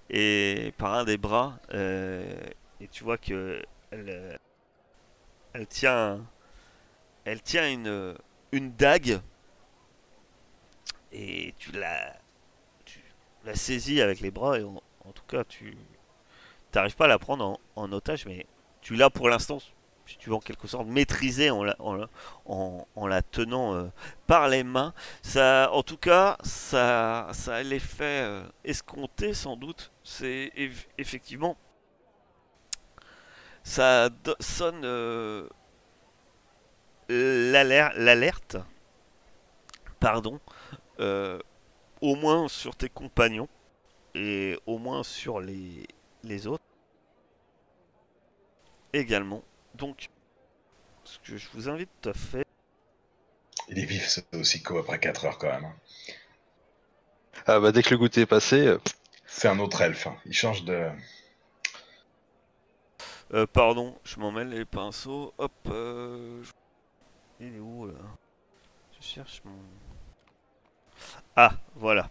et par un des bras euh, et tu vois que elle, euh, elle tient, elle tient une, une dague et tu la, saisis avec les bras et en, en tout cas tu n'arrives pas à la prendre en, en otage, mais tu l'as pour l'instant, si tu veux en quelque sorte maîtriser en la, en en- la tenant euh, par les mains. Ça, en tout cas, ça, ça a l'effet euh, escompté sans doute. C'est eff- effectivement, ça sonne euh, l'aler- l'alerte, pardon, euh, au moins sur tes compagnons et au moins sur les, les autres également. Donc, ce que je vous invite à faire, Il est vif ce Osiko après 4 heures quand même. hein. Ah bah dès que le goûter est passé, euh, C'est un autre elfe. hein. Il change de. Euh, pardon, je m'en mêle les pinceaux. Hop, euh, je- il est où là Je cherche mon. Ah, voilà.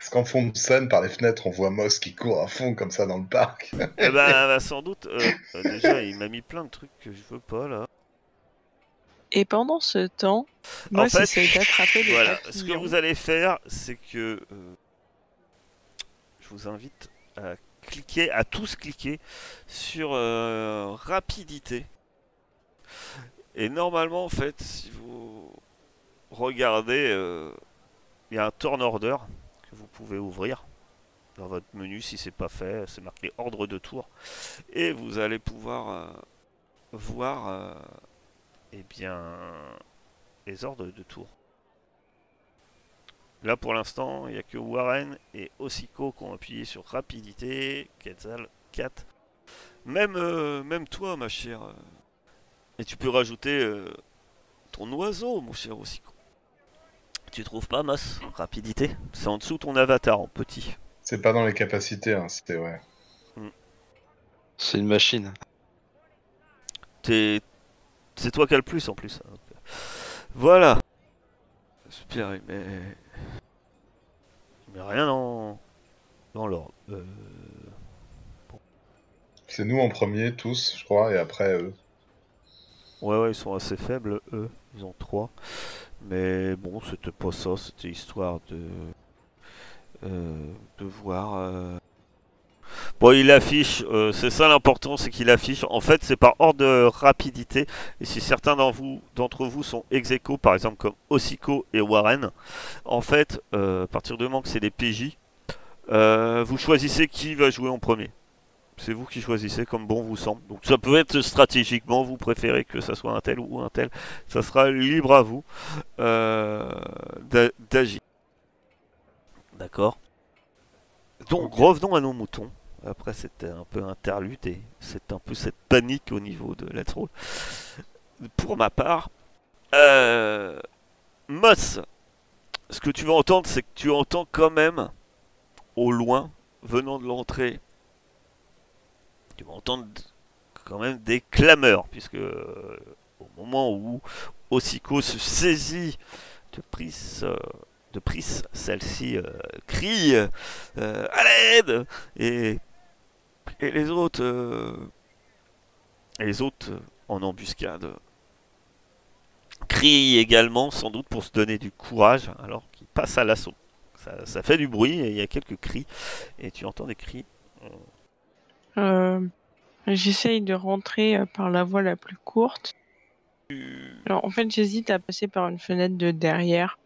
Est-ce qu'en fond de scène, par les fenêtres, on voit Moss qui court à fond comme ça dans le parc Eh ben, bah, sans doute. euh, euh, déjà, il m'a mis plein de trucs que je veux pas là. Et pendant ce temps, moi, fait, j'essaie d'attraper les Voilà, ce que vous allez faire, c'est que euh, je vous invite à cliquer, à tous cliquer sur euh, rapidité. Et normalement, en fait, si vous regardez, euh, il y a un turn order que vous pouvez ouvrir dans votre menu si c'est pas fait. C'est marqué ordre de tour, et vous allez pouvoir euh, voir, eh bien, les ordres de tour. Là pour l'instant, il n'y a que Warren et Osiko qui ont appuyé sur rapidité, Quetzal 4. Même, euh, même toi, ma chère. Et tu peux rajouter euh, ton oiseau, mon cher Osiko. Tu trouves pas, Mas Rapidité? C'est en dessous de ton avatar en petit. C'est pas dans les capacités, hein, c'était ouais. c'est une machine. T'es- C'est toi qui as le plus en plus. hein. Voilà. Super, mais. Mais rien en. dans l'ordre. Euh, C'est nous en premier, tous, je crois, et après eux. Ouais, ouais, ils sont assez faibles, eux. Ils ont 3. Mais bon, c'était pas ça, c'était histoire de. euh, de voir. euh. Bon, il affiche, euh, c'est ça l'important, c'est qu'il affiche. En fait, c'est par ordre de rapidité. Et si certains d'entre vous, sont ex aequo, par exemple comme Osico et Warren, en fait, euh, à partir du moment que c'est des PJ, euh, vous choisissez qui va jouer en premier. C'est vous qui choisissez comme bon vous semble. Donc ça peut être stratégiquement, vous préférez que ça soit un tel ou un tel. Ça sera libre à vous d'a- d'agir. D'accord? Donc revenons à nos moutons. Après c'était un peu interlude et c'est un peu cette panique au niveau de Let's Roll. Pour ma part, euh, Moss, ce que tu vas entendre, c'est que tu entends quand même au loin, venant de l'entrée, tu vas entendre quand même des clameurs, puisque euh, au moment où Osico se saisit de Pris, euh, de Pris celle-ci euh, crie euh, à l'aide et, et les autres, euh, et les autres euh, en embuscade crient également, sans doute pour se donner du courage, alors qu'ils passent à l'assaut. Ça, ça fait du bruit et il y a quelques cris, et tu entends des cris Euh, J'essaye de rentrer euh, par la voie la plus courte. Alors, en fait, j'hésite à passer par une fenêtre de derrière.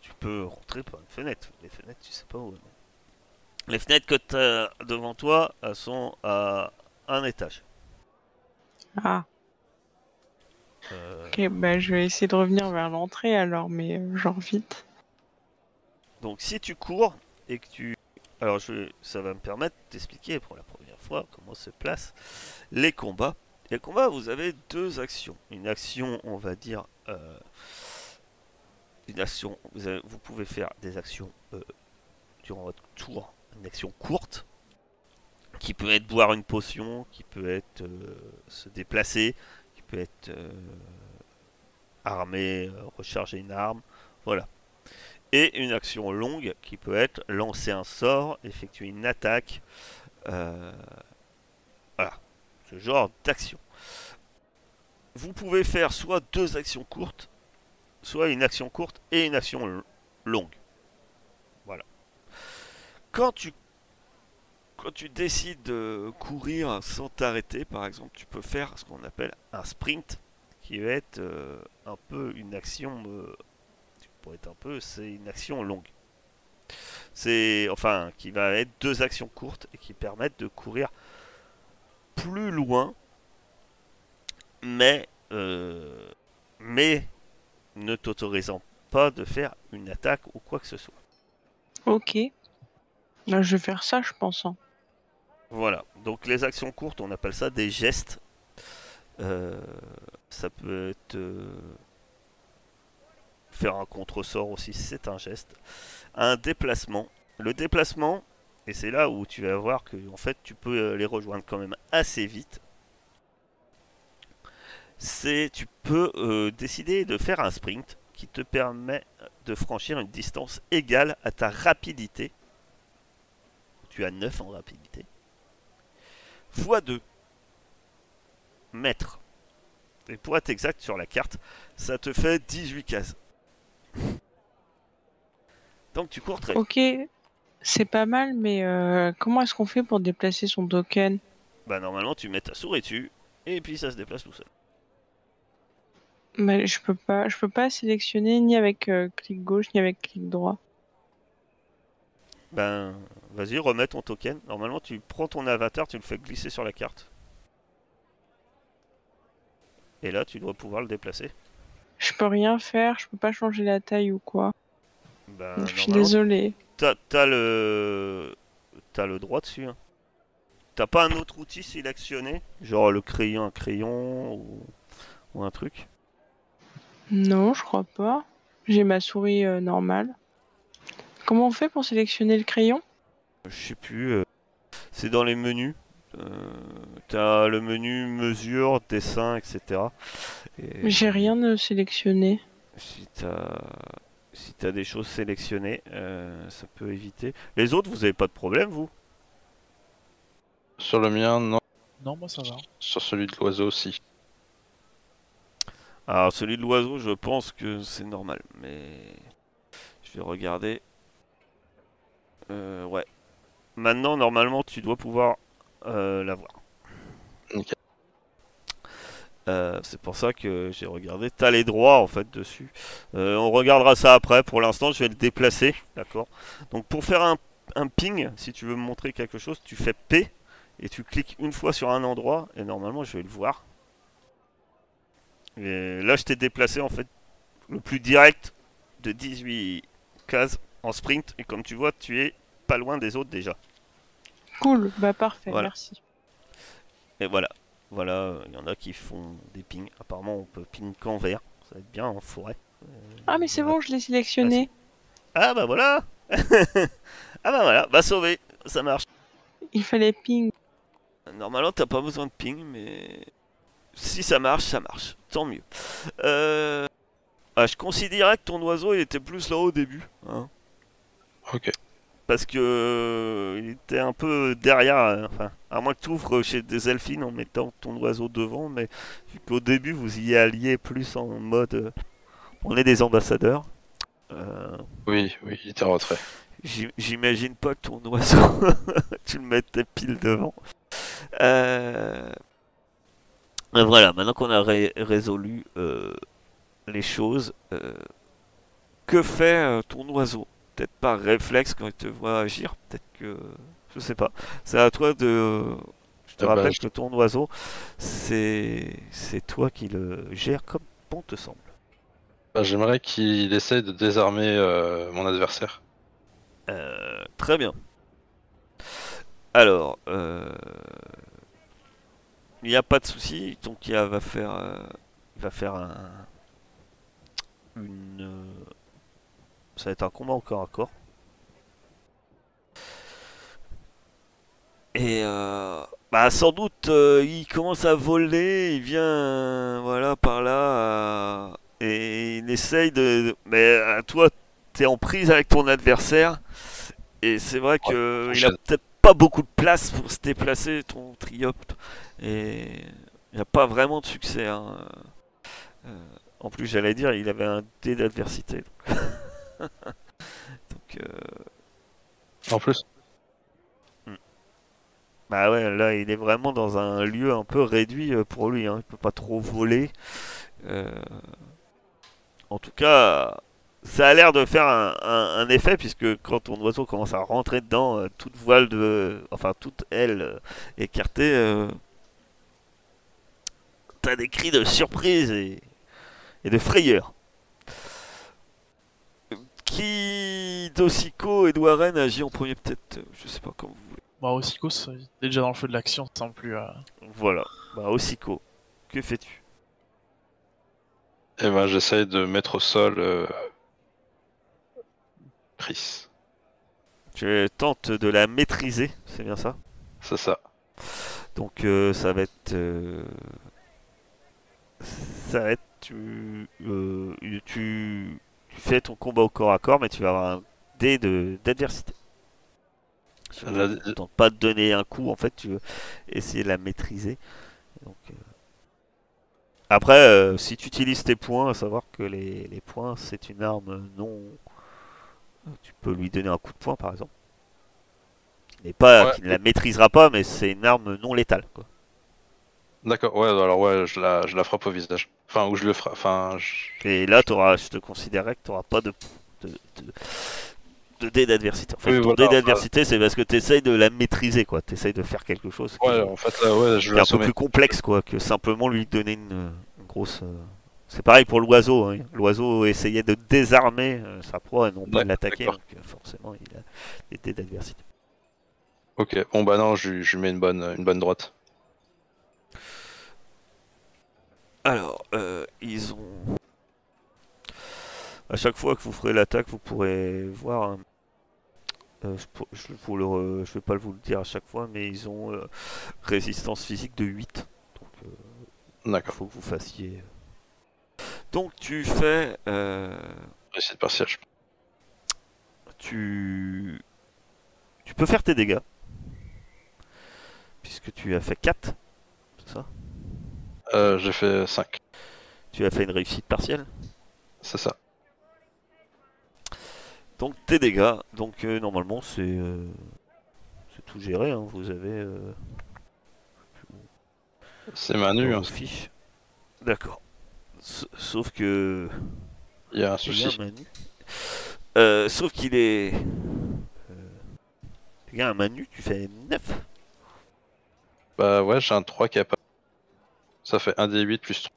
tu peux rentrer par une fenêtre. Les fenêtres, tu sais pas où. elles sont. Les fenêtres que tu as devant toi, elles sont à un étage. Ah, Euh, ok, bah je vais essayer de revenir vers l'entrée alors, mais euh, genre vite. donc si tu cours et que tu... Alors je... ça va me permettre d'expliquer pour la première fois comment se placent les combats. Les combats, vous avez deux actions. Une action, on va dire... euh, Une action... Vous, avez- vous pouvez faire des actions euh, durant votre tour. Une action courte qui peut être boire une potion, qui peut être euh, se déplacer, qui peut être euh, armer, euh, recharger une arme, voilà. Et une action longue qui peut être lancer un sort, effectuer une attaque, voilà, ce genre d'action. Vous pouvez faire soit deux actions courtes, soit une action courte et une action longue. Quand tu quand tu décides de courir sans t'arrêter, par exemple, tu peux faire ce qu'on appelle un sprint, qui va être euh, un peu une action, euh, pour être un peu, c'est une action longue. C'est, enfin, qui va être deux actions courtes et qui permettent de courir plus loin, mais, euh, mais ne t'autorisant pas de faire une attaque ou quoi que ce soit. Ok. Là, je vais faire ça, je pense. hein. Voilà, donc les actions courtes, on appelle ça des gestes. Euh, ça peut être euh, faire un contre-sort aussi, c'est un geste. Un déplacement. Le déplacement, et c'est là où tu vas voir que en fait tu peux euh, les rejoindre quand même assez vite. C'est tu peux décider de faire un sprint qui te permet de franchir une distance égale à ta rapidité. Tu as 9 en rapidité fois 2 mètres. Et pour être exact sur la carte, ça te fait 18 cases. Donc tu cours très. Ok, c'est pas mal, mais euh, comment est-ce qu'on fait pour déplacer son token? Bah normalement tu mets ta souris dessus et puis ça se déplace tout seul. bah, Je peux pas, je peux pas sélectionner ni avec euh, clic gauche ni avec clic droit. Ben vas-y remets ton token. Normalement tu prends ton avatar, tu le fais glisser sur la carte. Et là tu dois pouvoir le déplacer. Je peux rien faire, je peux pas changer la taille ou quoi. Ben, je suis désolée. T'as le t'as le droit dessus. hein. T'as pas un autre outil sélectionné, genre le crayon, un crayon ou, ou un truc? Non, je crois pas. J'ai ma souris euh, normale. Comment on fait pour sélectionner le crayon? Je sais plus. euh, c'est dans les menus. Euh, T'as le menu mesure, dessin, etc. Et J'ai rien de sélectionné. Si t'as si t'as des choses sélectionnées, euh, ça peut éviter. Les autres, vous avez pas de problème, vous? Sur le mien, non. Non, moi ça va. Sur celui de l'oiseau aussi. Alors, celui de l'oiseau, je pense que c'est normal, mais je vais regarder. Euh, ouais. Maintenant, normalement, tu dois pouvoir euh, l'avoir. Euh, c'est pour ça que j'ai regardé. T'as les droits en fait dessus. Euh, on regardera ça après. Pour l'instant, je vais le déplacer. D'accord? Donc, pour faire un, un ping, si tu veux me montrer quelque chose, tu fais P et tu cliques une fois sur un endroit. Et normalement, je vais le voir. Et là, je t'ai déplacé en fait le plus direct de 18 cases en sprint. Et comme tu vois, tu es pas loin des autres déjà. Cool, bah parfait, Voilà. merci. Et voilà. Voilà, il y en a qui font des pings. Apparemment, on peut ping qu'en vert. Ça va être bien en forêt. Euh, Ah mais c'est bon, je l'ai sélectionné. Ah bah voilà Ah bah voilà, bah sauvé, ça marche. Il fallait ping. Normalement, t'as pas besoin de ping, mais si ça marche, ça marche. Tant mieux. Euh... ah, je considérais que ton oiseau il était plus là au début. Hein, Ok. parce que euh, il était un peu derrière. euh, enfin, à moins que tu ouvres chez des elfines en mettant ton oiseau devant, mais vu qu'au début vous y alliez plus en mode euh, on est des ambassadeurs. euh, Oui, oui, il était. J'im- J'imagine pas que ton oiseau, tu le mettais pile devant. Euh, Voilà, maintenant qu'on a ré- résolu euh, les choses, que fait ton oiseau? Peut-être par réflexe quand il te voit agir, peut-être que... Je sais pas. C'est à toi de... Je te Ah bah, rappelle je- que ton oiseau, c'est c'est toi qui le gères comme bon te semble. Bah, J'aimerais qu'il essaye de désarmer euh, mon adversaire. Euh, très bien. Alors, euh, il n'y a pas de souci. Donc, il va faire, euh, il va faire un, une, euh, ça va être un combat corps à corps. Et euh, bah sans doute euh, il commence à voler, il vient euh, voilà par là et il essaye de mais toi t'es en prise avec ton adversaire et c'est vrai que il a peut-être pas beaucoup de place pour se déplacer ton triopte et il n'y a pas vraiment de succès hein. En plus j'allais dire il avait un dé d'adversité donc, euh, En plus, bah ouais là il est vraiment dans un lieu un peu réduit euh, pour lui hein. il peut pas trop voler Euh, en tout cas ça a l'air de faire un, un- un effet puisque quand ton oiseau commence à rentrer dedans, euh, toute voile de, enfin toute aile euh, écartée, t'as des cris de surprise et, et de frayeur. Qui d'Ossico et d'Ouaren agit en premier peut-être, euh, je sais pas comment vous voulez. Bah, Ossicos, il est déjà dans le feu de l'action, semble plus. euh, Voilà, bah Ossico, que fais-tu? Eh ben, j'essaye de mettre au sol euh, Chris. Tu tentes de la maîtriser, c'est bien ça? C'est ça. Donc euh, ça va être, euh, ça va être, tu, euh, tu, tu fais ton combat au corps à corps, mais tu vas avoir un dé de d'adversité. Tu ne tentes pas de donner un coup, en fait, tu veux essayer de la maîtriser. Donc, euh, Après, euh, si tu utilises tes points, à savoir que les, les points, c'est une arme non. Tu peux lui donner un coup de poing, par exemple. N'est pas, Ouais. qui ne la maîtrisera pas, mais c'est une arme non létale. Quoi. D'accord, ouais, alors ouais, je la, je la frappe au visage. Enfin, ou je le frappe. Enfin, je- Et là, t'auras, je te considérerais que tu n'auras pas de, de, de, de dé d'adversité. En fait, Oui, ton voilà, dé d'adversité, c'est parce que tu essayes de la maîtriser. Tu essayes de faire quelque chose qui, ouais, en fait, là, ouais, je un peu plus complexe quoi, que simplement lui donner une, une grosse. euh, C'est pareil pour l'oiseau. hein. L'oiseau essayait de désarmer euh, sa proie et non pas de l'attaquer. Donc euh, forcément, il a des dés d'adversité. Ok, bon bah non, je, lui- je mets une bonne, une bonne droite. Alors, euh, ils ont. À chaque fois que vous ferez l'attaque, vous pourrez voir. un- euh, je, pour- je vous le re- je vais pas vous le dire à chaque fois, mais ils ont euh, résistance physique de 8. Donc, euh, il D'accord. faut que vous fassiez. Donc, tu fais. euh, partielle. je tu... tu peux faire tes dégâts. Puisque tu as fait 4. C'est ça? Euh, j'ai fait 5. Tu as fait une réussite partielle. C'est ça. Donc tes dégâts. Donc euh, normalement c'est euh, c'est tout géré. hein. Vous avez euh, C'est Manu. hein. vos fiches. D'accord. Sauf que Il y a un souci. Manu. Sauf qu'il est. Il y a un Manu. Tu fais 9. Bah ouais, j'ai un 3 qui a pas. Ça fait 1 des 8 plus 3.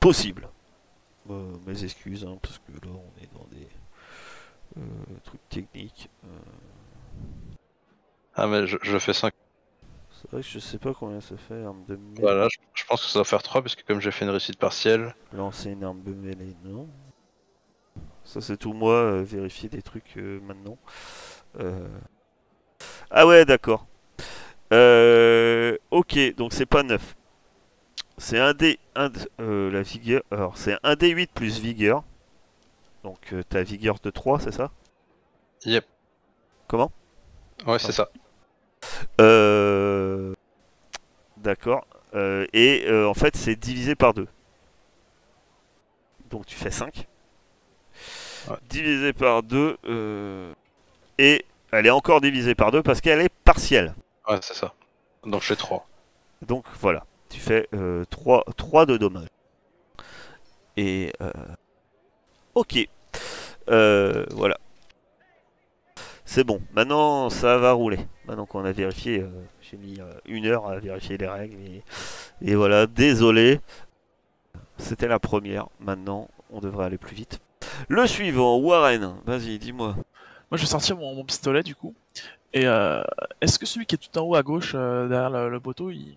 Possible. Euh, mes excuses hein, parce que là on est dans des euh, trucs techniques. Euh, Ah, mais je, je fais 5. c'est vrai que je sais pas combien ça fait arme de mêlée. Voilà, je, je pense que ça va faire 3 parce que comme j'ai fait une réussite partielle. Lancer une arme de mêlée, non. Ça c'est tout moi, euh, vérifier des trucs euh, maintenant. Ah ouais, d'accord. Euh, ok, donc c'est pas 9. C'est un D, un euh, la vigueur. Alors c'est un D8 plus vigueur. Donc euh, ta vigueur de 3, c'est ça? Yep. Comment? Ouais, c'est ça. Euh, D'accord. Euh, et euh, en fait, c'est divisé par 2. Donc tu fais 5. Ouais. Divisé par 2. Et elle est encore divisée par 2 parce qu'elle est partielle. Ouais, c'est ça. Donc j'ai 3. Donc voilà. Tu fais 3, 3 de dommages. Et... euh, Ok. Euh, voilà. C'est bon. Maintenant, ça va rouler. Maintenant qu'on a vérifié, euh, j'ai mis euh, une heure à vérifier les règles. Et, voilà, désolé. C'était la première. Maintenant, on devrait aller plus vite. Le suivant, Warren. Vas-y, dis-moi. Moi, je vais sortir mon, pistolet du coup. Et euh, est-ce que celui qui est tout en haut à gauche, euh, derrière le, le il...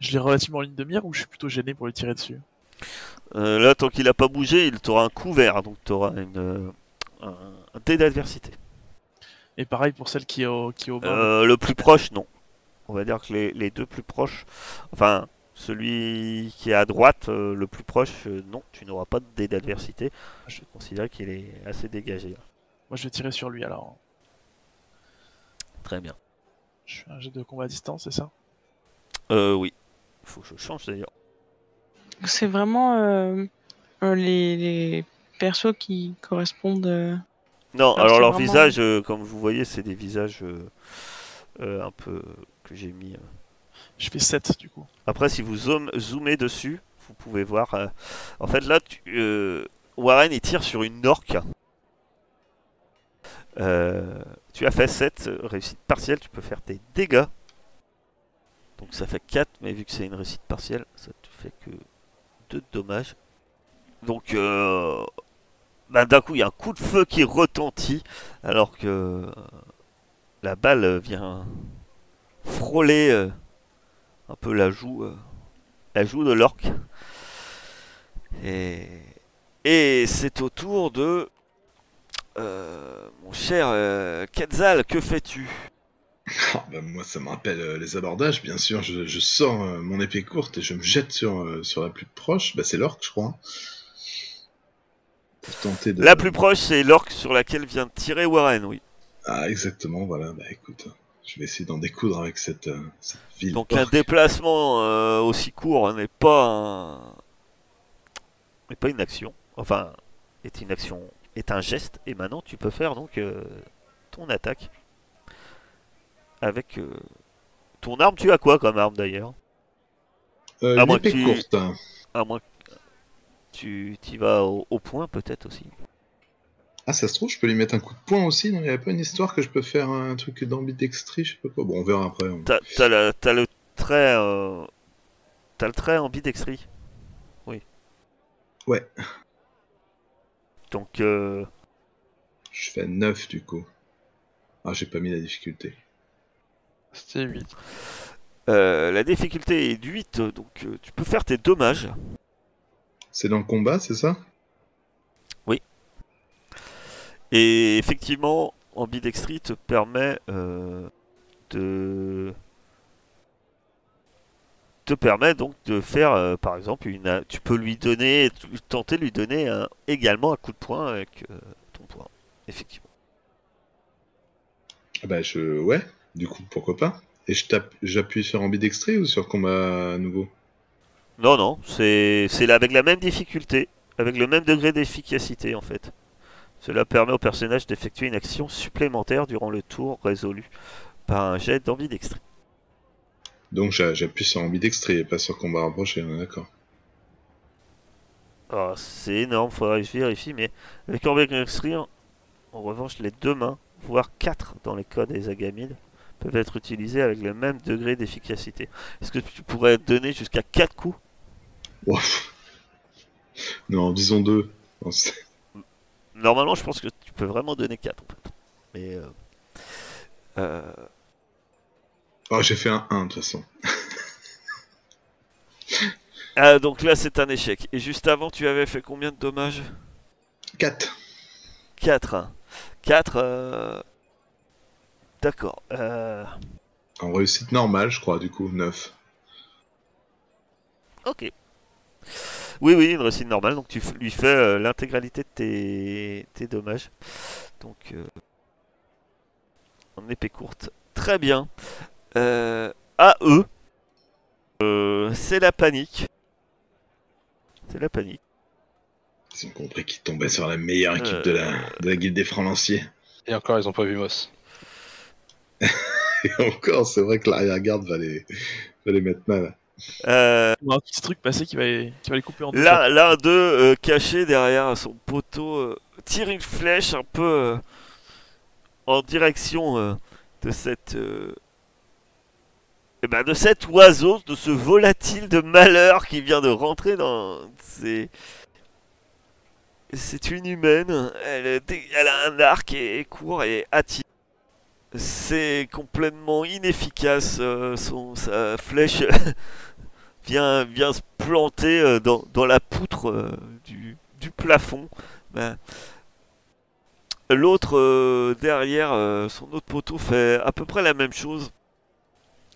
je l'ai relativement en ligne de mire ou je suis plutôt gêné pour lui tirer dessus Euh, là, tant qu'il a pas bougé, il t'aura un couvert. Donc, tu auras une, euh, un, un dé d'adversité. Et pareil pour celle qui est au, qui est au bas. Euh, le plus proche, non. On va dire que les, les deux plus proches, enfin, celui qui est à droite, euh, le plus proche, euh, non, tu n'auras pas de dé d'adversité. Je considère qu'il est assez dégagé. là. Moi, je vais tirer sur lui alors. Très bien. Je fais un jet de combat à distance, c'est ça? Euh, oui. Faut que je change d'ailleurs. C'est vraiment euh, euh, les, les persos qui correspondent. euh, Non, Alors, leur vraiment- visage, euh, comme vous voyez, c'est des visages euh, euh, un peu que j'ai mis. euh. Je fais 7 du coup. Après, si vous zoom- zoomez dessus, vous pouvez voir. euh, En fait, là, tu- euh, Warren il tire sur une orque. Euh, tu as fait 7 réussites partielles, tu peux faire tes dégâts. Donc ça fait 4, mais vu que c'est une réussite partielle, ça te fait que 2 de dommages. Donc euh, bah, d'un coup, il y a un coup de feu qui retentit, alors que euh, la balle vient frôler euh, un peu la joue, euh, la joue de l'orque. Et, c'est au tour de mon cher Quetzal, que fais-tu? Ah, bah, moi, ça me rappelle euh, les abordages, bien sûr. Je, je sors euh, mon épée courte et je me jette sur, euh, sur la plus proche. Bah, c'est l'orque, je crois. hein. Pour tenter de... La plus proche, c'est l'orque sur laquelle vient de tirer Warren, oui. Ah, exactement, voilà. Bah, écoute, je vais essayer d'en découdre avec cette, euh, cette ville. Donc un orque. déplacement euh, aussi court n'est pas un... n'est pas une action. Enfin, est une action, est un geste. Et maintenant, tu peux faire donc euh, ton attaque avec euh, ton arme. Tu as quoi comme arme d'ailleurs? Euh, à moins que tu- courte. À moins que tu y vas au, au point peut-être aussi. Ah, ça se trouve, je peux lui mettre un coup de poing aussi. Non, il n'y avait pas une histoire que je peux faire un truc d'ambidextrie, je sais pas quoi? Bon, on verra après. t'as le trait, euh, t'as le trait ambidextrie? Oui. Ouais. Donc euh, Je fais 9 du coup. Ah, j'ai pas mis la difficulté. C'était 8. euh, la difficulté est de 8, donc euh, tu peux faire tes dommages. C'est dans le combat, c'est ça? Et effectivement, ambidextrie te permet euh, de te permet donc de faire, euh, par exemple, une, tu peux lui donner, tenter de lui donner un- également un coup de poing avec euh, ton poing, effectivement. Ah Bah, je. Ouais, du coup, pourquoi pas Et je tape, j'appuie sur ambidextré ou sur combat à nouveau Non, non, c'est avec la même difficulté, avec le même degré d'efficacité en fait. Cela permet au personnage d'effectuer une action supplémentaire durant le tour résolu par un jet d'ambidextré. Donc j'a- j'appuie sur ambidextré et pas sur combat rapproché, on est d'accord. Ah, c'est énorme, faudrait que je vérifie, mais avec ambidextré, en, en revanche, les deux mains, voire quatre dans les codes des agamides, peuvent être utilisés avec le même degré d'efficacité. Est-ce que tu pourrais donner jusqu'à 4 coups? Ouf. Non, disons deux. Non, c'est- Normalement, je pense que tu peux vraiment donner 4 en fait. Mais euh, euh, Oh, j'ai fait un 1 de toute façon. Ah, donc là, c'est un échec. Et juste avant, tu avais fait combien de dommages? 4. 4. 4. euh, D'accord. euh, En réussite normale, je crois, du coup, 9. Ok. Oui, oui, une réussite normale. Donc tu f- lui fais euh, l'intégralité de tes... tes dommages. Donc, euh, en épée courte. Très bien. Euh, à eux, euh, c'est la panique. C'est la panique. Ils ont compris qu'ils tombaient sur la meilleure équipe de, la, de la guilde des francs lanciers. Et encore, ils ont pas vu Moss. Et encore, c'est vrai que l'arrière-garde va les, va les mettre mal. Euh, un petit truc passé qui va, qui va les couper en deux. L'un l'un d'eux, euh, caché derrière son poteau, euh, tire une flèche un peu euh, en direction euh, de cette. euh, eh ben, de cet oiseau, de ce volatile de malheur qui vient de rentrer dans. C'est. C'est une humaine. Elle, elle a un arc et, et court et attire. C'est complètement inefficace. euh, son, sa flèche vient, vient se planter euh, dans, dans la poutre euh, du, du plafond. Ben, L'autre derrière, son autre poteau fait à peu près la même chose.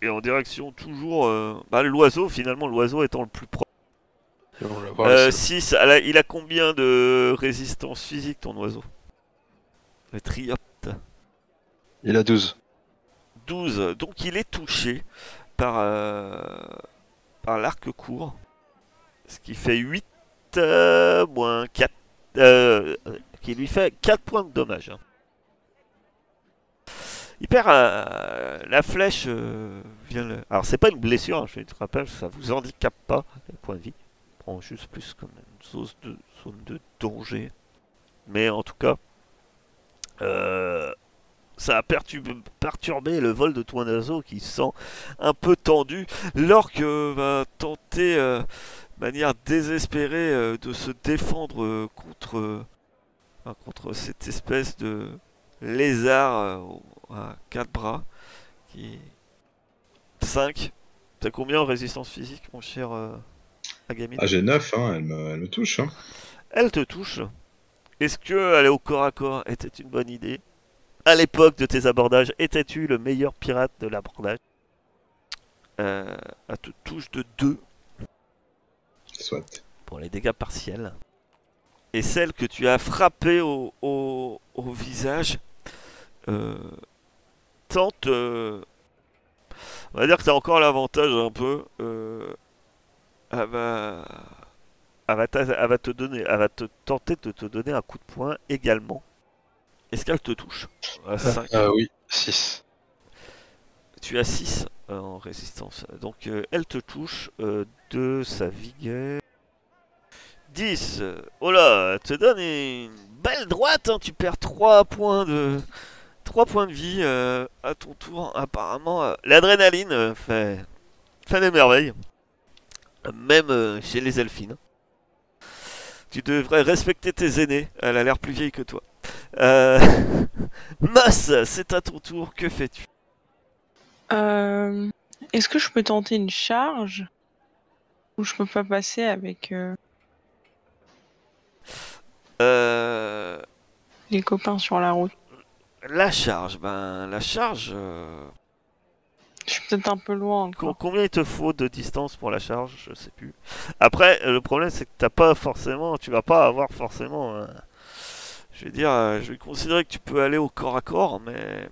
Et en direction toujours... bah, l'oiseau, finalement, l'oiseau étant le plus proche. Euh, les- 6, il a combien de résistance physique ton oiseau? Le. Il a 12. 12. Donc il est touché par, euh, par l'arc court. Ce qui fait 8 euh, moins 4. euh, qui lui fait 4 points de dommage. hein. Il perd euh, la flèche. vient le... Alors c'est pas une blessure, hein, je te rappelle, ça vous handicape pas les points de vie. Prend juste plus comme une zone de, zone de danger. Mais en tout cas, ça a perturbé, perturbé le vol de ton oiseau qui se sent un peu tendu. L'orque euh, va tenter euh, de manière désespérée euh, de se défendre contre, contre cette espèce de lézard à quatre bras qui 5 T'as combien en résistance physique mon cher euh, Agamine Ah, j'ai 9, hein, elle, me, elle me touche. Hein. Elle te touche. Est-ce que aller au corps à corps était une bonne idée? À l'époque de tes abordages, étais-tu le meilleur pirate de l'abordage? Euh, Elle te touche de 2 Soit. pour les dégâts partiels. Et celle que tu as frappée au, au, au visage euh, tente. euh, on va dire que tu as encore l'avantage un peu. euh, elle, va, elle, va elle va te donner, elle va te tenter de te donner un coup de poing également. Est-ce qu'elle te touche À cinq. Euh, oui, 6. Tu as 6 en résistance. Donc euh, elle te touche euh, de sa vigueur. 10. Oh là, elle te donne une belle droite. hein. Tu perds 3 points de 3 points de vie euh, à ton tour. Apparemment, euh, l'adrénaline euh, fait fait des merveilles. Même euh, chez les elfines. Tu devrais respecter tes aînés. Elle a l'air plus vieille que toi. Euh... Moss, c'est à ton tour. Que fais-tu? Euh, Est-ce que je peux tenter une charge? Ou je peux pas passer avec euh, Euh, les copains sur la route? La charge, ben la charge, euh, Je suis peut-être un peu loin Co- encore. combien il te faut de distance pour la charge Je sais plus. Après, le problème c'est que t'as pas forcément, tu vas pas avoir forcément. euh, je vais dire, euh, je vais considérer que tu peux aller au corps à corps, mais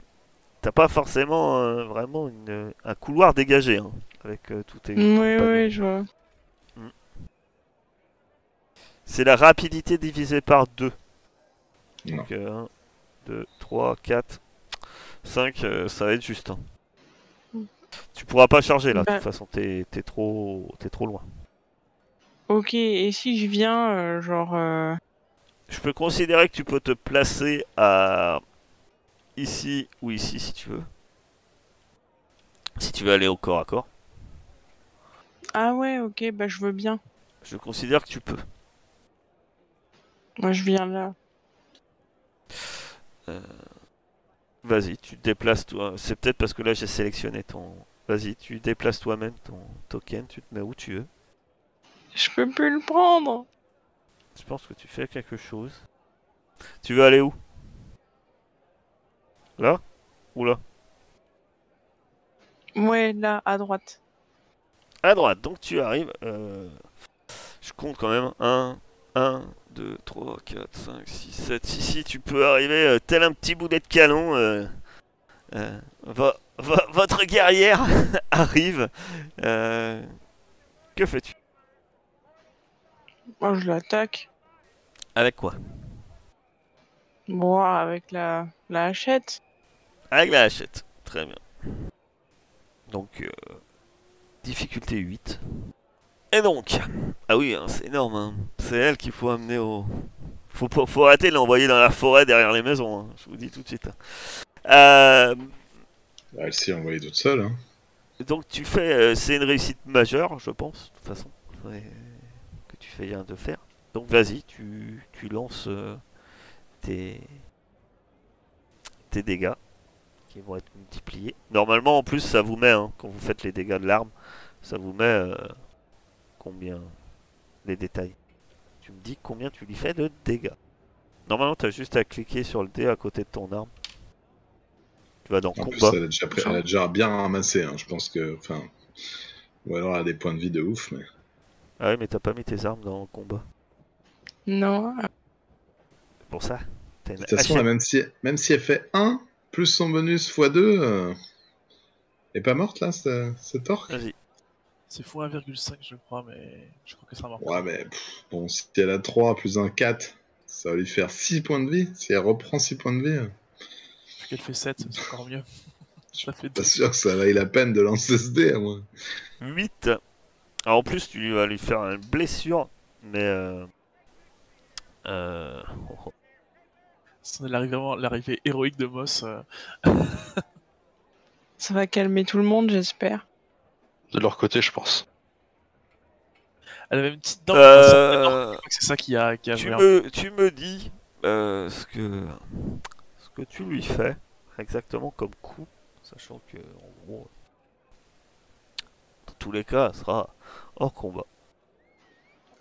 t'as pas forcément euh, vraiment une, un couloir dégagé hein, avec euh, tous tes. Oui, compagnons. oui, je vois. C'est la rapidité divisée par 2. Non. Donc 1, 2, 3, 4, 5, euh, ça va être juste. hein. Tu pourras pas charger là, de Bah. toute façon t'es trop, t'es trop loin. Ok, et si je viens, euh, genre... euh, Je peux considérer que tu peux te placer à ici ou ici si tu veux. Si tu veux aller au corps à corps, Ah ouais, ok, bah je veux bien. je considère que tu peux. Moi, je viens là. Vas-y, tu déplaces toi. C'est peut-être parce que là j'ai sélectionné ton. Vas-y, tu déplaces toi-même ton token, tu te mets où tu veux. Je peux plus le prendre. Je pense que tu fais quelque chose. Tu veux aller où? Là? Ou là? Ouais, là, à droite. À droite, donc tu arrives. euh, Je compte quand même. 1, 1, 2, 3, 4, 5, 6, 7. Si, si, tu peux arriver euh, tel un petit boulet de canon. euh, euh, vo- vo- votre guerrière arrive. Que fais-tu? Moi, je l'attaque. Avec quoi? Bon, avec la, la hachette. Avec la hachette. Très bien. Donc, euh, difficulté 8. Et donc, ah oui, hein, c'est énorme. hein. C'est elle qu'il faut amener au. Faut, faut arrêter de l'envoyer dans la forêt derrière les maisons. hein, Je vous dis tout de suite. hein. Euh, Bah, Elle s'y est envoyée toute seule. Hein. donc tu fais, euh, c'est une réussite majeure, je pense, de toute façon, ouais, que tu fais bien de faire. Donc vas-y, tu, tu lances euh, tes, tes dégâts qui vont être multipliés. Normalement, en plus, ça vous met, hein, quand vous faites les dégâts de l'arme, ça vous met combien les détails. Tu me dis combien tu lui fais de dégâts. Normalement, tu as juste à cliquer sur le dé à côté de ton arme. Tu vas dans En plus, combat. elle a, déjà, pris- elle a déjà bien ramassé. Hein. Je pense que. Enfin. Ou alors elle a des points de vie de ouf. Mais... Ah oui, mais t'as pas mis tes armes dans le combat. Non. C'est pour ça. Une De toute façon, même si, même si elle fait 1 plus son bonus x 2, euh... elle est pas morte là, ce- cet orc Vas-y. C'est fou 1,5 je crois, mais je crois que ça marche. Ouais, mais pff, bon, si elle a 3 plus un 4, ça va lui faire 6 points de vie. Si elle reprend 6 points de vie, euh, Qu'elle fait 7, c'est encore mieux. Ça fait pas 2. sûr que ça vaille la peine de lancer ce dé à moi. 8. Alors en plus, tu vas lui faire une blessure, mais. Euh... euh, oh, oh. C'est l'arrivée vraiment- l'arrivée héroïque de Moss. euh, Ça va calmer tout le monde, j'espère. De leur côté, je pense. Elle avait une petite dent. Euh, C'est ça qui a, qui a tu, me, tu me dis euh, ce, que, ce que tu lui fais exactement comme coup, sachant que en gros, dans tous les cas, elle sera hors combat.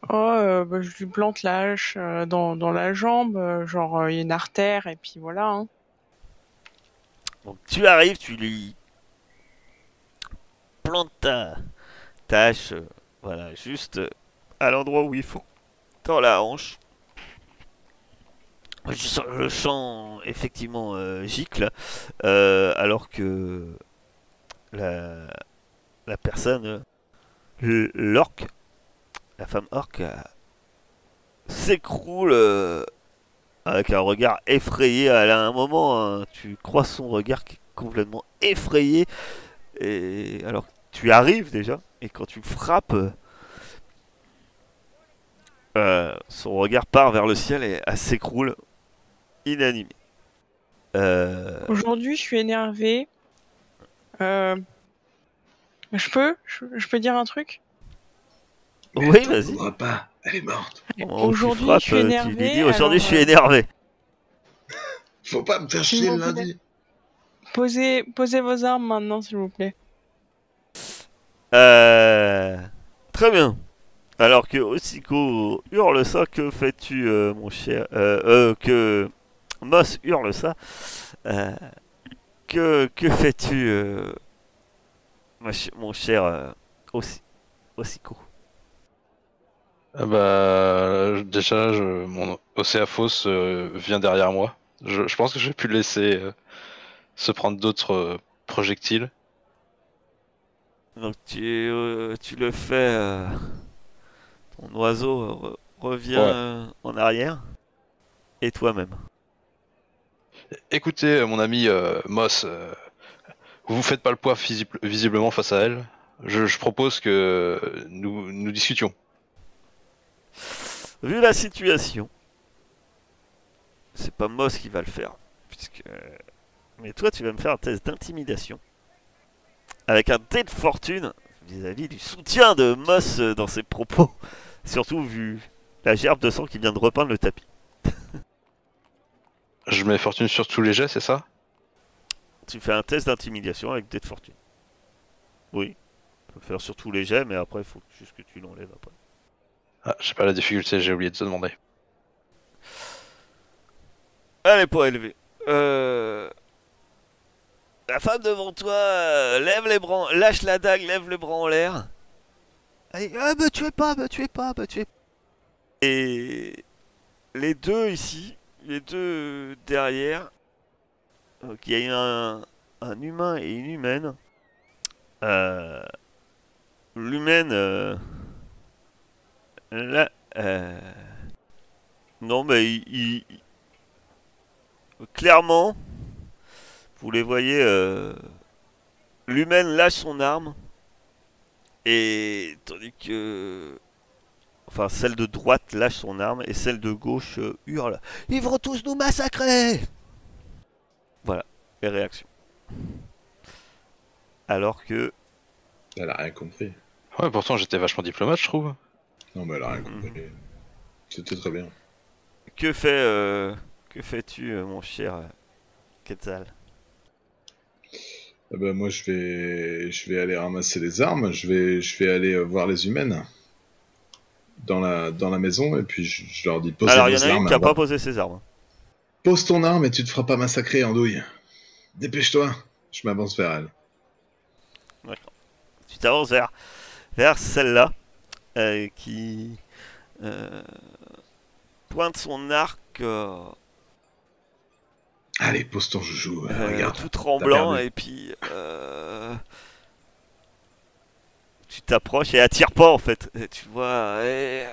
Oh, euh, bah, je lui plante la hache euh, dans, dans la jambe, euh, genre euh, il y a une artère, et puis voilà. Hein. Donc tu arrives, tu lui plantes ta, ta hache, euh, voilà, juste euh, à l'endroit où il faut, dans la hanche. Je sens- Le chant effectivement euh, gicle, alors que la, personne, l'orque, la femme orque, s'écroule avec un regard effrayé. A un moment, hein, tu crois son regard qui est complètement effrayé. Et alors tu arrives déjà, et quand tu frappes, euh, euh, son regard part vers le ciel et elle s'écroule inanimée. Euh, Aujourd'hui, je suis énervée. Euh, Je peux je, je peux dire un truc? Oui, vas-y. pas, elle est morte. tu Aujourd'hui, je suis euh, tu énervée. lui dis aujourd'hui je suis euh, énervé. Faut pas me faire chier le lundi. Posez, posez vos armes maintenant, s'il vous plaît. Euh, Très bien. Alors que Osiko hurle ça, que fais-tu, euh, mon cher euh, euh, Que Moss hurle ça. euh, que que fais-tu, mon cher Ossico? Ah bah, déjà, mon Océaphos vient derrière moi. Je, pense que j'ai pu le laisser se prendre d'autres projectiles. Donc tu, euh, tu le fais. euh, ton oiseau re- revient Ouais. euh, en arrière. Et toi-même. Écoutez, mon ami euh, Moss, euh, vous vous faites pas le poids visible- visiblement face à elle. Je, je propose que nous, nous discutions. Vu la situation, c'est pas Moss qui va le faire. Puisque... Mais toi, tu vas me faire un test d'intimidation. Avec un dé de fortune vis-à-vis du soutien de Moss dans ses propos. Surtout vu la gerbe de sang qui vient de repeindre le tapis. Je mets fortune sur tous les jets, c'est ça? Tu fais un test d'intimidation avec dé de fortune. Oui. Tu peux faire sur tous les jets, mais après, il faut juste que tu l'enlèves après. ah, Je sais pas la difficulté, j'ai oublié de te demander. Elle est pas élevée. Euh... La femme devant toi, euh, lève les bras, lâche la dague, lève le bras en l'air. Allez, ah, me tuez pas, me tuez pas, me tuez pas. Et les deux ici, les deux derrière, donc il y a un, un humain et une humaine. Euh, L'humaine, euh, là, non mais il, clairement, vous les voyez, euh, l'humaine lâche son arme, et tandis que, enfin, celle de droite lâche son arme, et celle de gauche euh, hurle Ils vont tous nous massacrer Voilà, les réactions. Alors que, Elle a rien compris. Ouais, pourtant j'étais vachement diplomate, je trouve. Non, mais elle a rien compris. C'était très bien. que fait, euh, que fais-tu, euh, mon cher Quetzal? Eh ben, moi, je vais, je vais aller ramasser les armes. Je vais, je vais aller euh, voir les humaines dans la, dans la maison et puis je, je leur dis pose Alors, il y en a une qui pas posé ses armes. Pose ton arme et tu te feras pas massacrer, Andouille. Dépêche-toi. Je m'avance vers elle. Tu t'avances vers, vers celle-là euh, qui euh, pointe son arc euh, Allez, pose ton joujou. euh, euh, regarde. tout tremblant et puis euh, tu t'approches et elle tire pas en fait. Et tu vois. Et,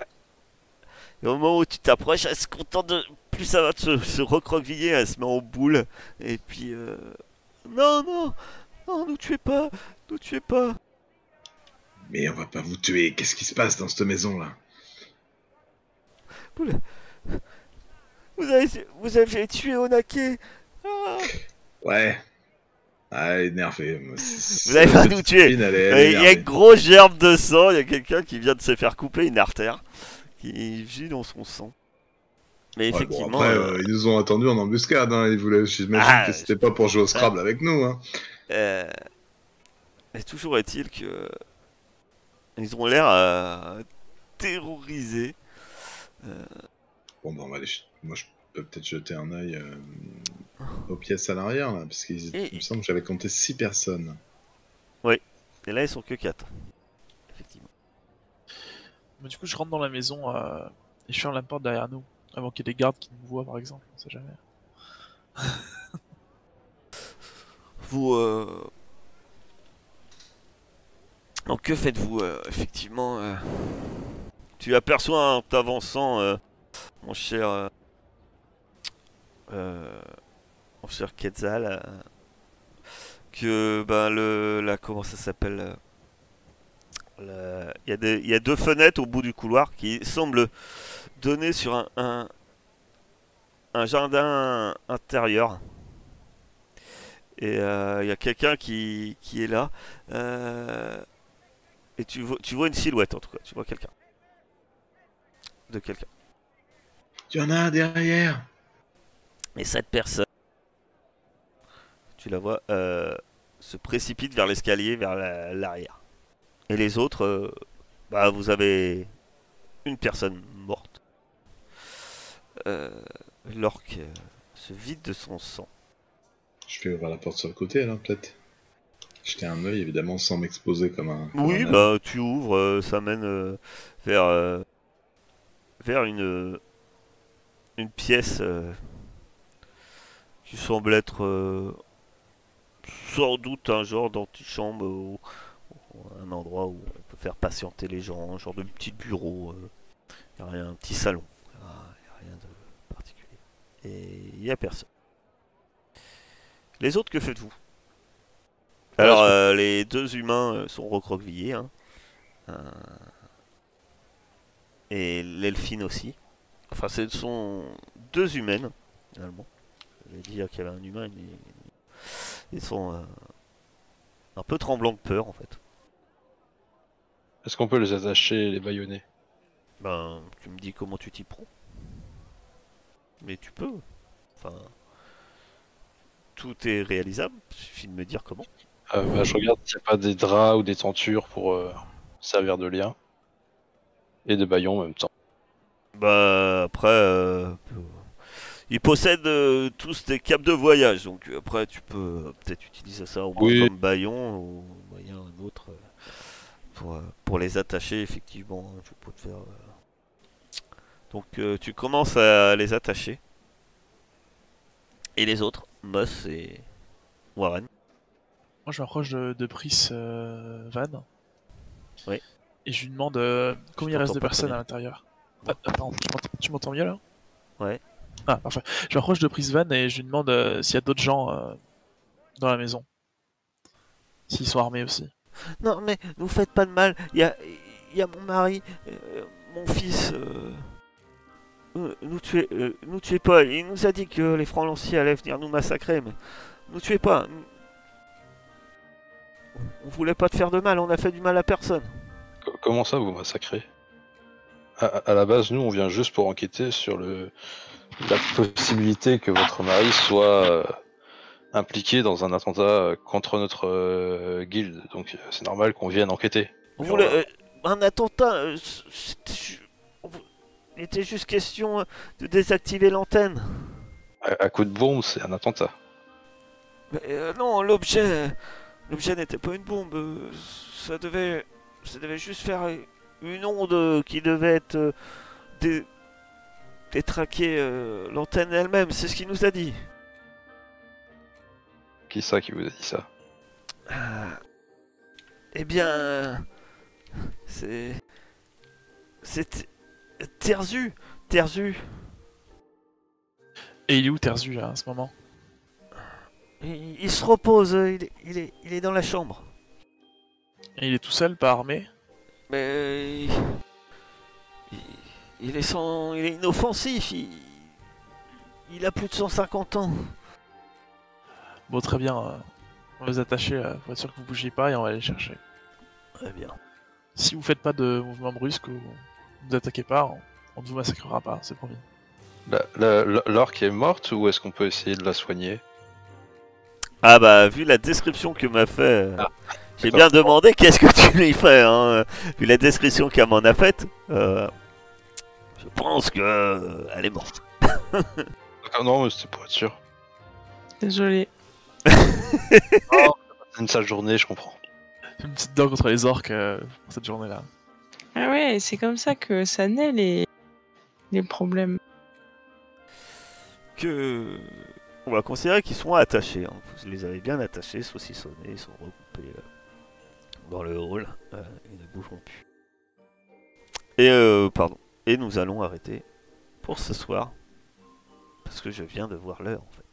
et au moment où tu t'approches, elle se contente de. Plus ça va de se, se recroqueviller, elle se met en boule. Et puis. euh, non, non, non, nous tuez pas, nous tuez pas. Mais on va pas vous tuer. Qu'est-ce qui se passe dans cette maison-là? Vous, le- vous avez, vous avez tué Onake. Ah. Ouais. Ah, énervé. Vous allez pas nous tuer. Euh, Il y a une grosse gerbe de sang, il y a quelqu'un qui vient de se faire couper une artère, qui gît dans son sang. Mais Ouais, bon, effectivement, après, euh, euh, ils nous ont attendus en embuscade. Hein. Ils voulaient, j'imagine Ah, que c'était pas pour jouer au Scrabble avec nous. Hein. euh, mais toujours est-il que ils ont l'air euh, terrorisés. Bon, bah, on va aller. Moi, je peux peut-être jeter un œil euh, aux pièces à l'arrière, là, parce qu'il Et- me semble que j'avais compté 6 personnes. Et là, ils sont que 4. Effectivement. Mais du coup, je rentre dans la maison euh, et je ferme la porte derrière nous. Avant qu'il y ait des gardes qui nous voient, par exemple. On sait jamais. Vous. euh, Donc, que faites-vous euh, Effectivement, euh, tu aperçois en t'avançant, euh, mon cher. Euh, euh, Quetzal, euh, que ben le la comment ça s'appelle euh, il y y a deux fenêtres au bout du couloir qui semblent donner sur un jardin intérieur. Et il y a quelqu'un qui, est là et tu vois tu vois une silhouette en tout cas tu vois quelqu'un. De quelqu'un. Il y en a derrière? Et cette personne, tu la vois, euh, se précipite vers l'escalier, vers la- l'arrière. Et les autres, euh, bah, vous avez une personne morte. Euh, L'orque euh, se vide de son sang. Je vais ouvrir la porte sur le côté, là, peut-être. Jeter un œil, évidemment, sans m'exposer comme un. comme Oui, un bah tu ouvres, euh, ça mène euh, vers euh, vers une une pièce qui semble être euh, sans doute un genre d'antichambre ou, un endroit où on peut faire patienter les gens, un genre de petit bureau. Il y a rien, un petit salon, y a, y a rien de particulier. Et il y a personne. Les autres, que faites-vous? Alors, euh, les deux humains euh, sont recroquevillés. Hein. Euh, Et l'elfine aussi. Enfin, ce sont deux humaines, finalement. Dire qu'il y avait un humain, mais ils sont euh, un peu tremblants de peur, en fait. Est-ce qu'on peut les attacher et les baïonner Ben, tu me dis comment tu t'y prends. Mais tu peux. Enfin, tout est réalisable. Suffit de me dire comment. Euh, bah, Je regarde s'il n'y a pas des draps ou des tentures pour euh, servir de lien. Et de baillon en même temps. Bah après, euh, ils possèdent euh, tous des capes de voyage, donc euh, après tu peux euh, peut-être utiliser ça au moins Oui. comme baillon ou moyen un autre pour, euh, pour les attacher effectivement. hein, Tu peux te faire. euh. Donc euh, tu commences à les attacher. Et les autres, Moss et Warren. Moi, je m'approche de, de Pris euh, Van. Oui. Et je lui demande euh, combien il reste de personnes à l'intérieur? Ah, attends, tu m'entends- tu m'entends mieux là? Ouais. Ah, parfait. Je m'approche de Pris Van et je lui demande euh, s'il y a d'autres gens euh, dans la maison. S'ils sont armés aussi. Non mais nous faites pas de mal. Il y a, il y a mon mari, euh, mon fils. nous tuez, euh, nous tuez pas. Il nous a dit que les francs lanciers allaient venir nous massacrer, mais nous tuez pas. On voulait pas te faire de mal. On a fait du mal à personne. Co- comment ça vous massacrez? À, la base, nous, on vient juste pour enquêter sur le la possibilité que votre mari soit euh, impliqué dans un attentat euh, contre notre euh, guilde. Donc, euh, c'est normal qu'on vienne enquêter. Euh, un attentat. euh, Il était juste question de désactiver l'antenne. à, à coup de bombe, c'est un attentat. Mais non, l'objet, l'objet n'était pas une bombe. Ça devait, ça devait juste faire une onde qui devait être euh, dé- détraquer euh, l'antenne elle-même. C'est ce qu'il nous a dit. Qui ça qui vous a dit ça? Ah. Eh bien, euh, c'est, c'est Terzu, Terzu. Et il est où Terzu là à ce moment? Il, il se repose. euh, Il il est, il est dans la chambre. Et il est tout seul, pas armé? Mais il, il- est sans, il est inoffensif. Il, il a plus de 150 ans. Bon, très bien. euh, on va les attacher euh, pour être sûr que vous bougiez pas et on va les chercher. Très bien. Si vous faites pas de mouvement brusque ou vous attaquez pas, on, ne vous massacrera pas, c'est promis. L'orque est morte ou est-ce qu'on peut essayer de la soigner? Ah bah vu la description que m'a fait, euh, Ah, j'ai bien demandé qu'est-ce que tu lui fais. Hein. Vu la description qu'elle m'en a faite, euh, je pense que euh, elle est morte. D'accord, non, mais c'était pour être sûr. Désolé. C'est une sale journée, je comprends. Une petite dent contre les orques euh, pour cette journée-là. Ah ouais, c'est comme ça que ça naît les, les problèmes. Que on va considérer qu'ils sont attachés. hein. Vous les avez bien attachés, saucissonnés, ils sont recoupés euh, le hall. euh, plus. Et euh, pardon. Et nous allons arrêter pour ce soir parce que je viens de voir l'heure en fait.